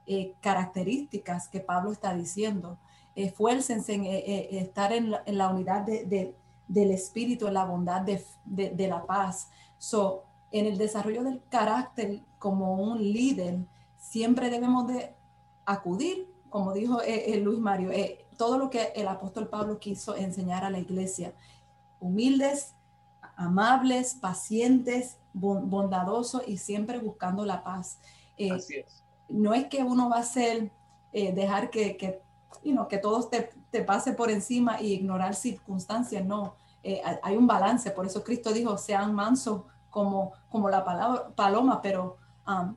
eh, características que Pablo está diciendo. Esfuércense en estar en la, unidad de, del espíritu, en la bondad de, de la paz. So, en el desarrollo del carácter como un líder, siempre debemos de acudir, como dijo eh, eh, Luis Mario, eh, todo lo que el apóstol Pablo quiso enseñar a la iglesia, humildes, amables, pacientes, bondadosos y siempre buscando la paz. Así es. No es que uno va a ser, dejar que, que, que todo te, te, pase por encima y ignorar circunstancias, no. hay un balance, por eso Cristo dijo, sean mansos como, como la palabra paloma, pero um,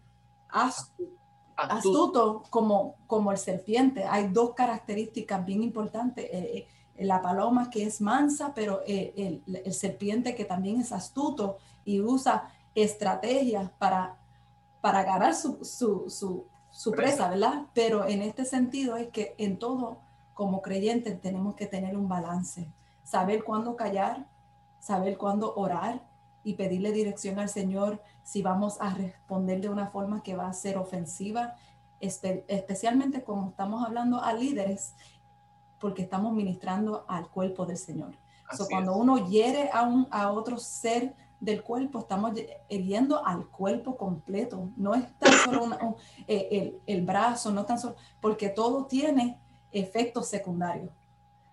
astuto, como, como el serpiente. Hay dos características bien importantes. Eh, eh, la paloma que es mansa, pero eh, el, serpiente que también es astuto y usa estrategias para, para ganar su, su presa, ¿verdad? Pero en este sentido es que en todo, como creyentes, tenemos que tener un balance. Saber cuándo callar, saber cuándo orar, y pedirle dirección al Señor si vamos a responder de una forma que va a ser ofensiva, especialmente como estamos hablando a líderes, porque estamos ministrando al cuerpo del Señor. cuando uno hiere a, un, a otro ser del cuerpo, estamos hiriendo al cuerpo completo. No es tan solo eh, el, el, brazo, no tan solo, porque todo tiene efectos secundarios.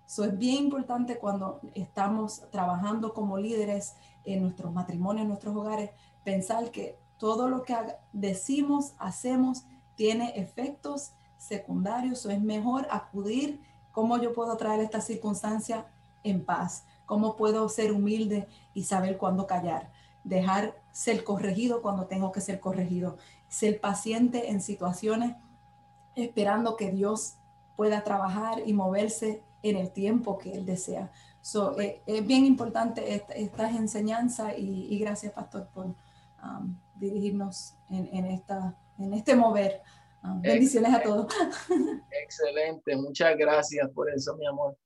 Eso es bien importante cuando estamos trabajando como líderes en nuestros matrimonios, en nuestros hogares, pensar que todo lo que decimos, hacemos, tiene efectos secundarios o es mejor acudir cómo yo puedo traer esta circunstancia en paz, cómo puedo ser humilde y saber cuándo callar, dejar ser corregido cuando tengo que ser corregido, ser paciente en situaciones esperando que Dios pueda trabajar y moverse en el tiempo que Él desea. So, eh, es bien importante estas enseñanzas y, gracias, Pastor, por um, dirigirnos en, esta, en este mover. Um, bendiciones a todos. Excelente, muchas gracias por eso, mi amor.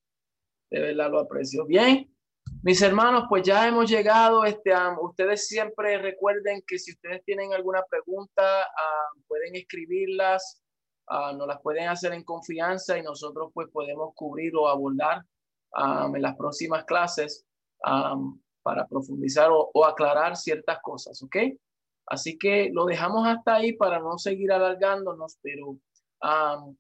De verdad lo aprecio. Bien, mis hermanos, pues ya hemos llegado. Este, ustedes siempre recuerden que si ustedes tienen alguna pregunta, pueden escribirlas, nos las pueden hacer en confianza y nosotros pues podemos cubrir o abordar en las próximas clases para profundizar o, aclarar ciertas cosas, ¿ok? Así que lo dejamos hasta ahí para no seguir alargándonos, pero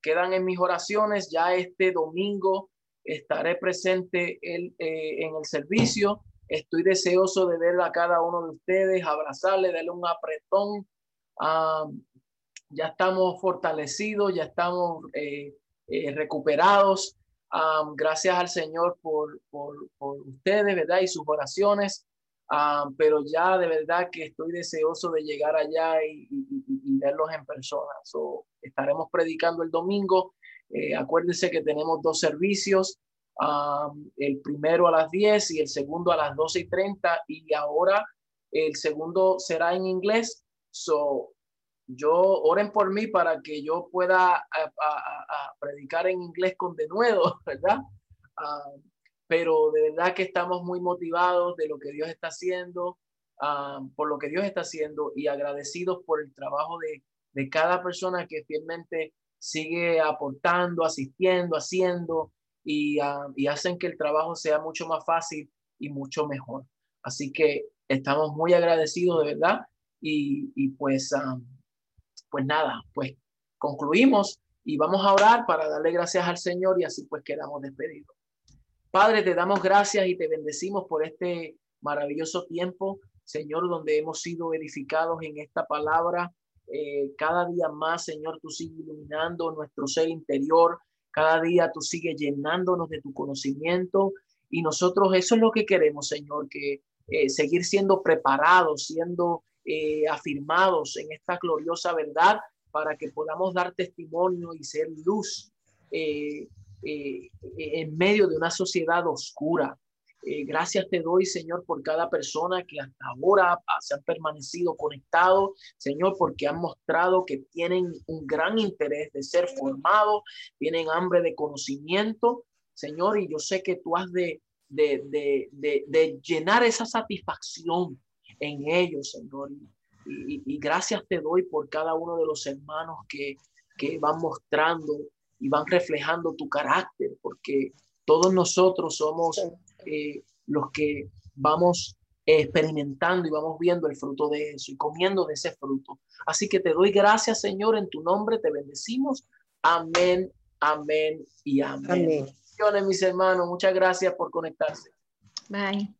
quedan en mis oraciones. Ya este domingo estaré presente el, eh, en el servicio. Estoy deseoso de ver a cada uno de ustedes, abrazarle, darle un apretón. ya estamos fortalecidos, ya estamos eh, eh, recuperados. gracias al Señor por, por, por, ustedes, ¿verdad? Y sus oraciones. pero ya de verdad que estoy deseoso de llegar allá y, verlos en persona. estaremos predicando el domingo. Eh, acuérdense que tenemos dos servicios, el primero a las 10 y el segundo a las 12 y 30 y ahora el segundo será en inglés. So, yo oren por mí para que yo pueda predicar en inglés con denuedo, ¿verdad? pero de verdad que estamos muy motivados de lo que Dios está haciendo, por lo que Dios está haciendo y agradecidos por el trabajo de, de cada persona que fielmente sigue aportando, asistiendo, haciendo y, y, hacen que el trabajo sea mucho más fácil y mucho mejor. Así que estamos muy agradecidos de verdad y, pues, pues nada, pues concluimos y vamos a orar para darle gracias al Señor y así pues quedamos despedidos. Padre, te damos gracias y te bendecimos por este maravilloso tiempo, Señor, donde hemos sido edificados en esta palabra. Eh, cada día más, Señor, tú sigues iluminando nuestro ser interior. Cada día tú sigues llenándonos de tu conocimiento. Y nosotros eso es lo que queremos, Señor, que eh, seguir siendo preparados, siendo eh, afirmados en esta gloriosa verdad para que podamos dar testimonio y ser luz en medio de una sociedad oscura. Eh, gracias te doy, Señor, por cada persona que hasta ahora se han permanecido conectados, Señor, porque han mostrado que tienen un gran interés de ser formados, tienen hambre de conocimiento, Señor, y yo sé que tú has de, de, de, de, llenar esa satisfacción en ellos, Señor. Y, y, gracias te doy por cada uno de los hermanos que, que van mostrando y van reflejando tu carácter, porque todos nosotros somos eh, los que vamos experimentando y vamos viendo el fruto de eso y comiendo de ese fruto. Así que te doy gracias, Señor, en tu nombre te bendecimos. Amén, amén y amén. amén. mis hermanos, muchas gracias por conectarse. Bye.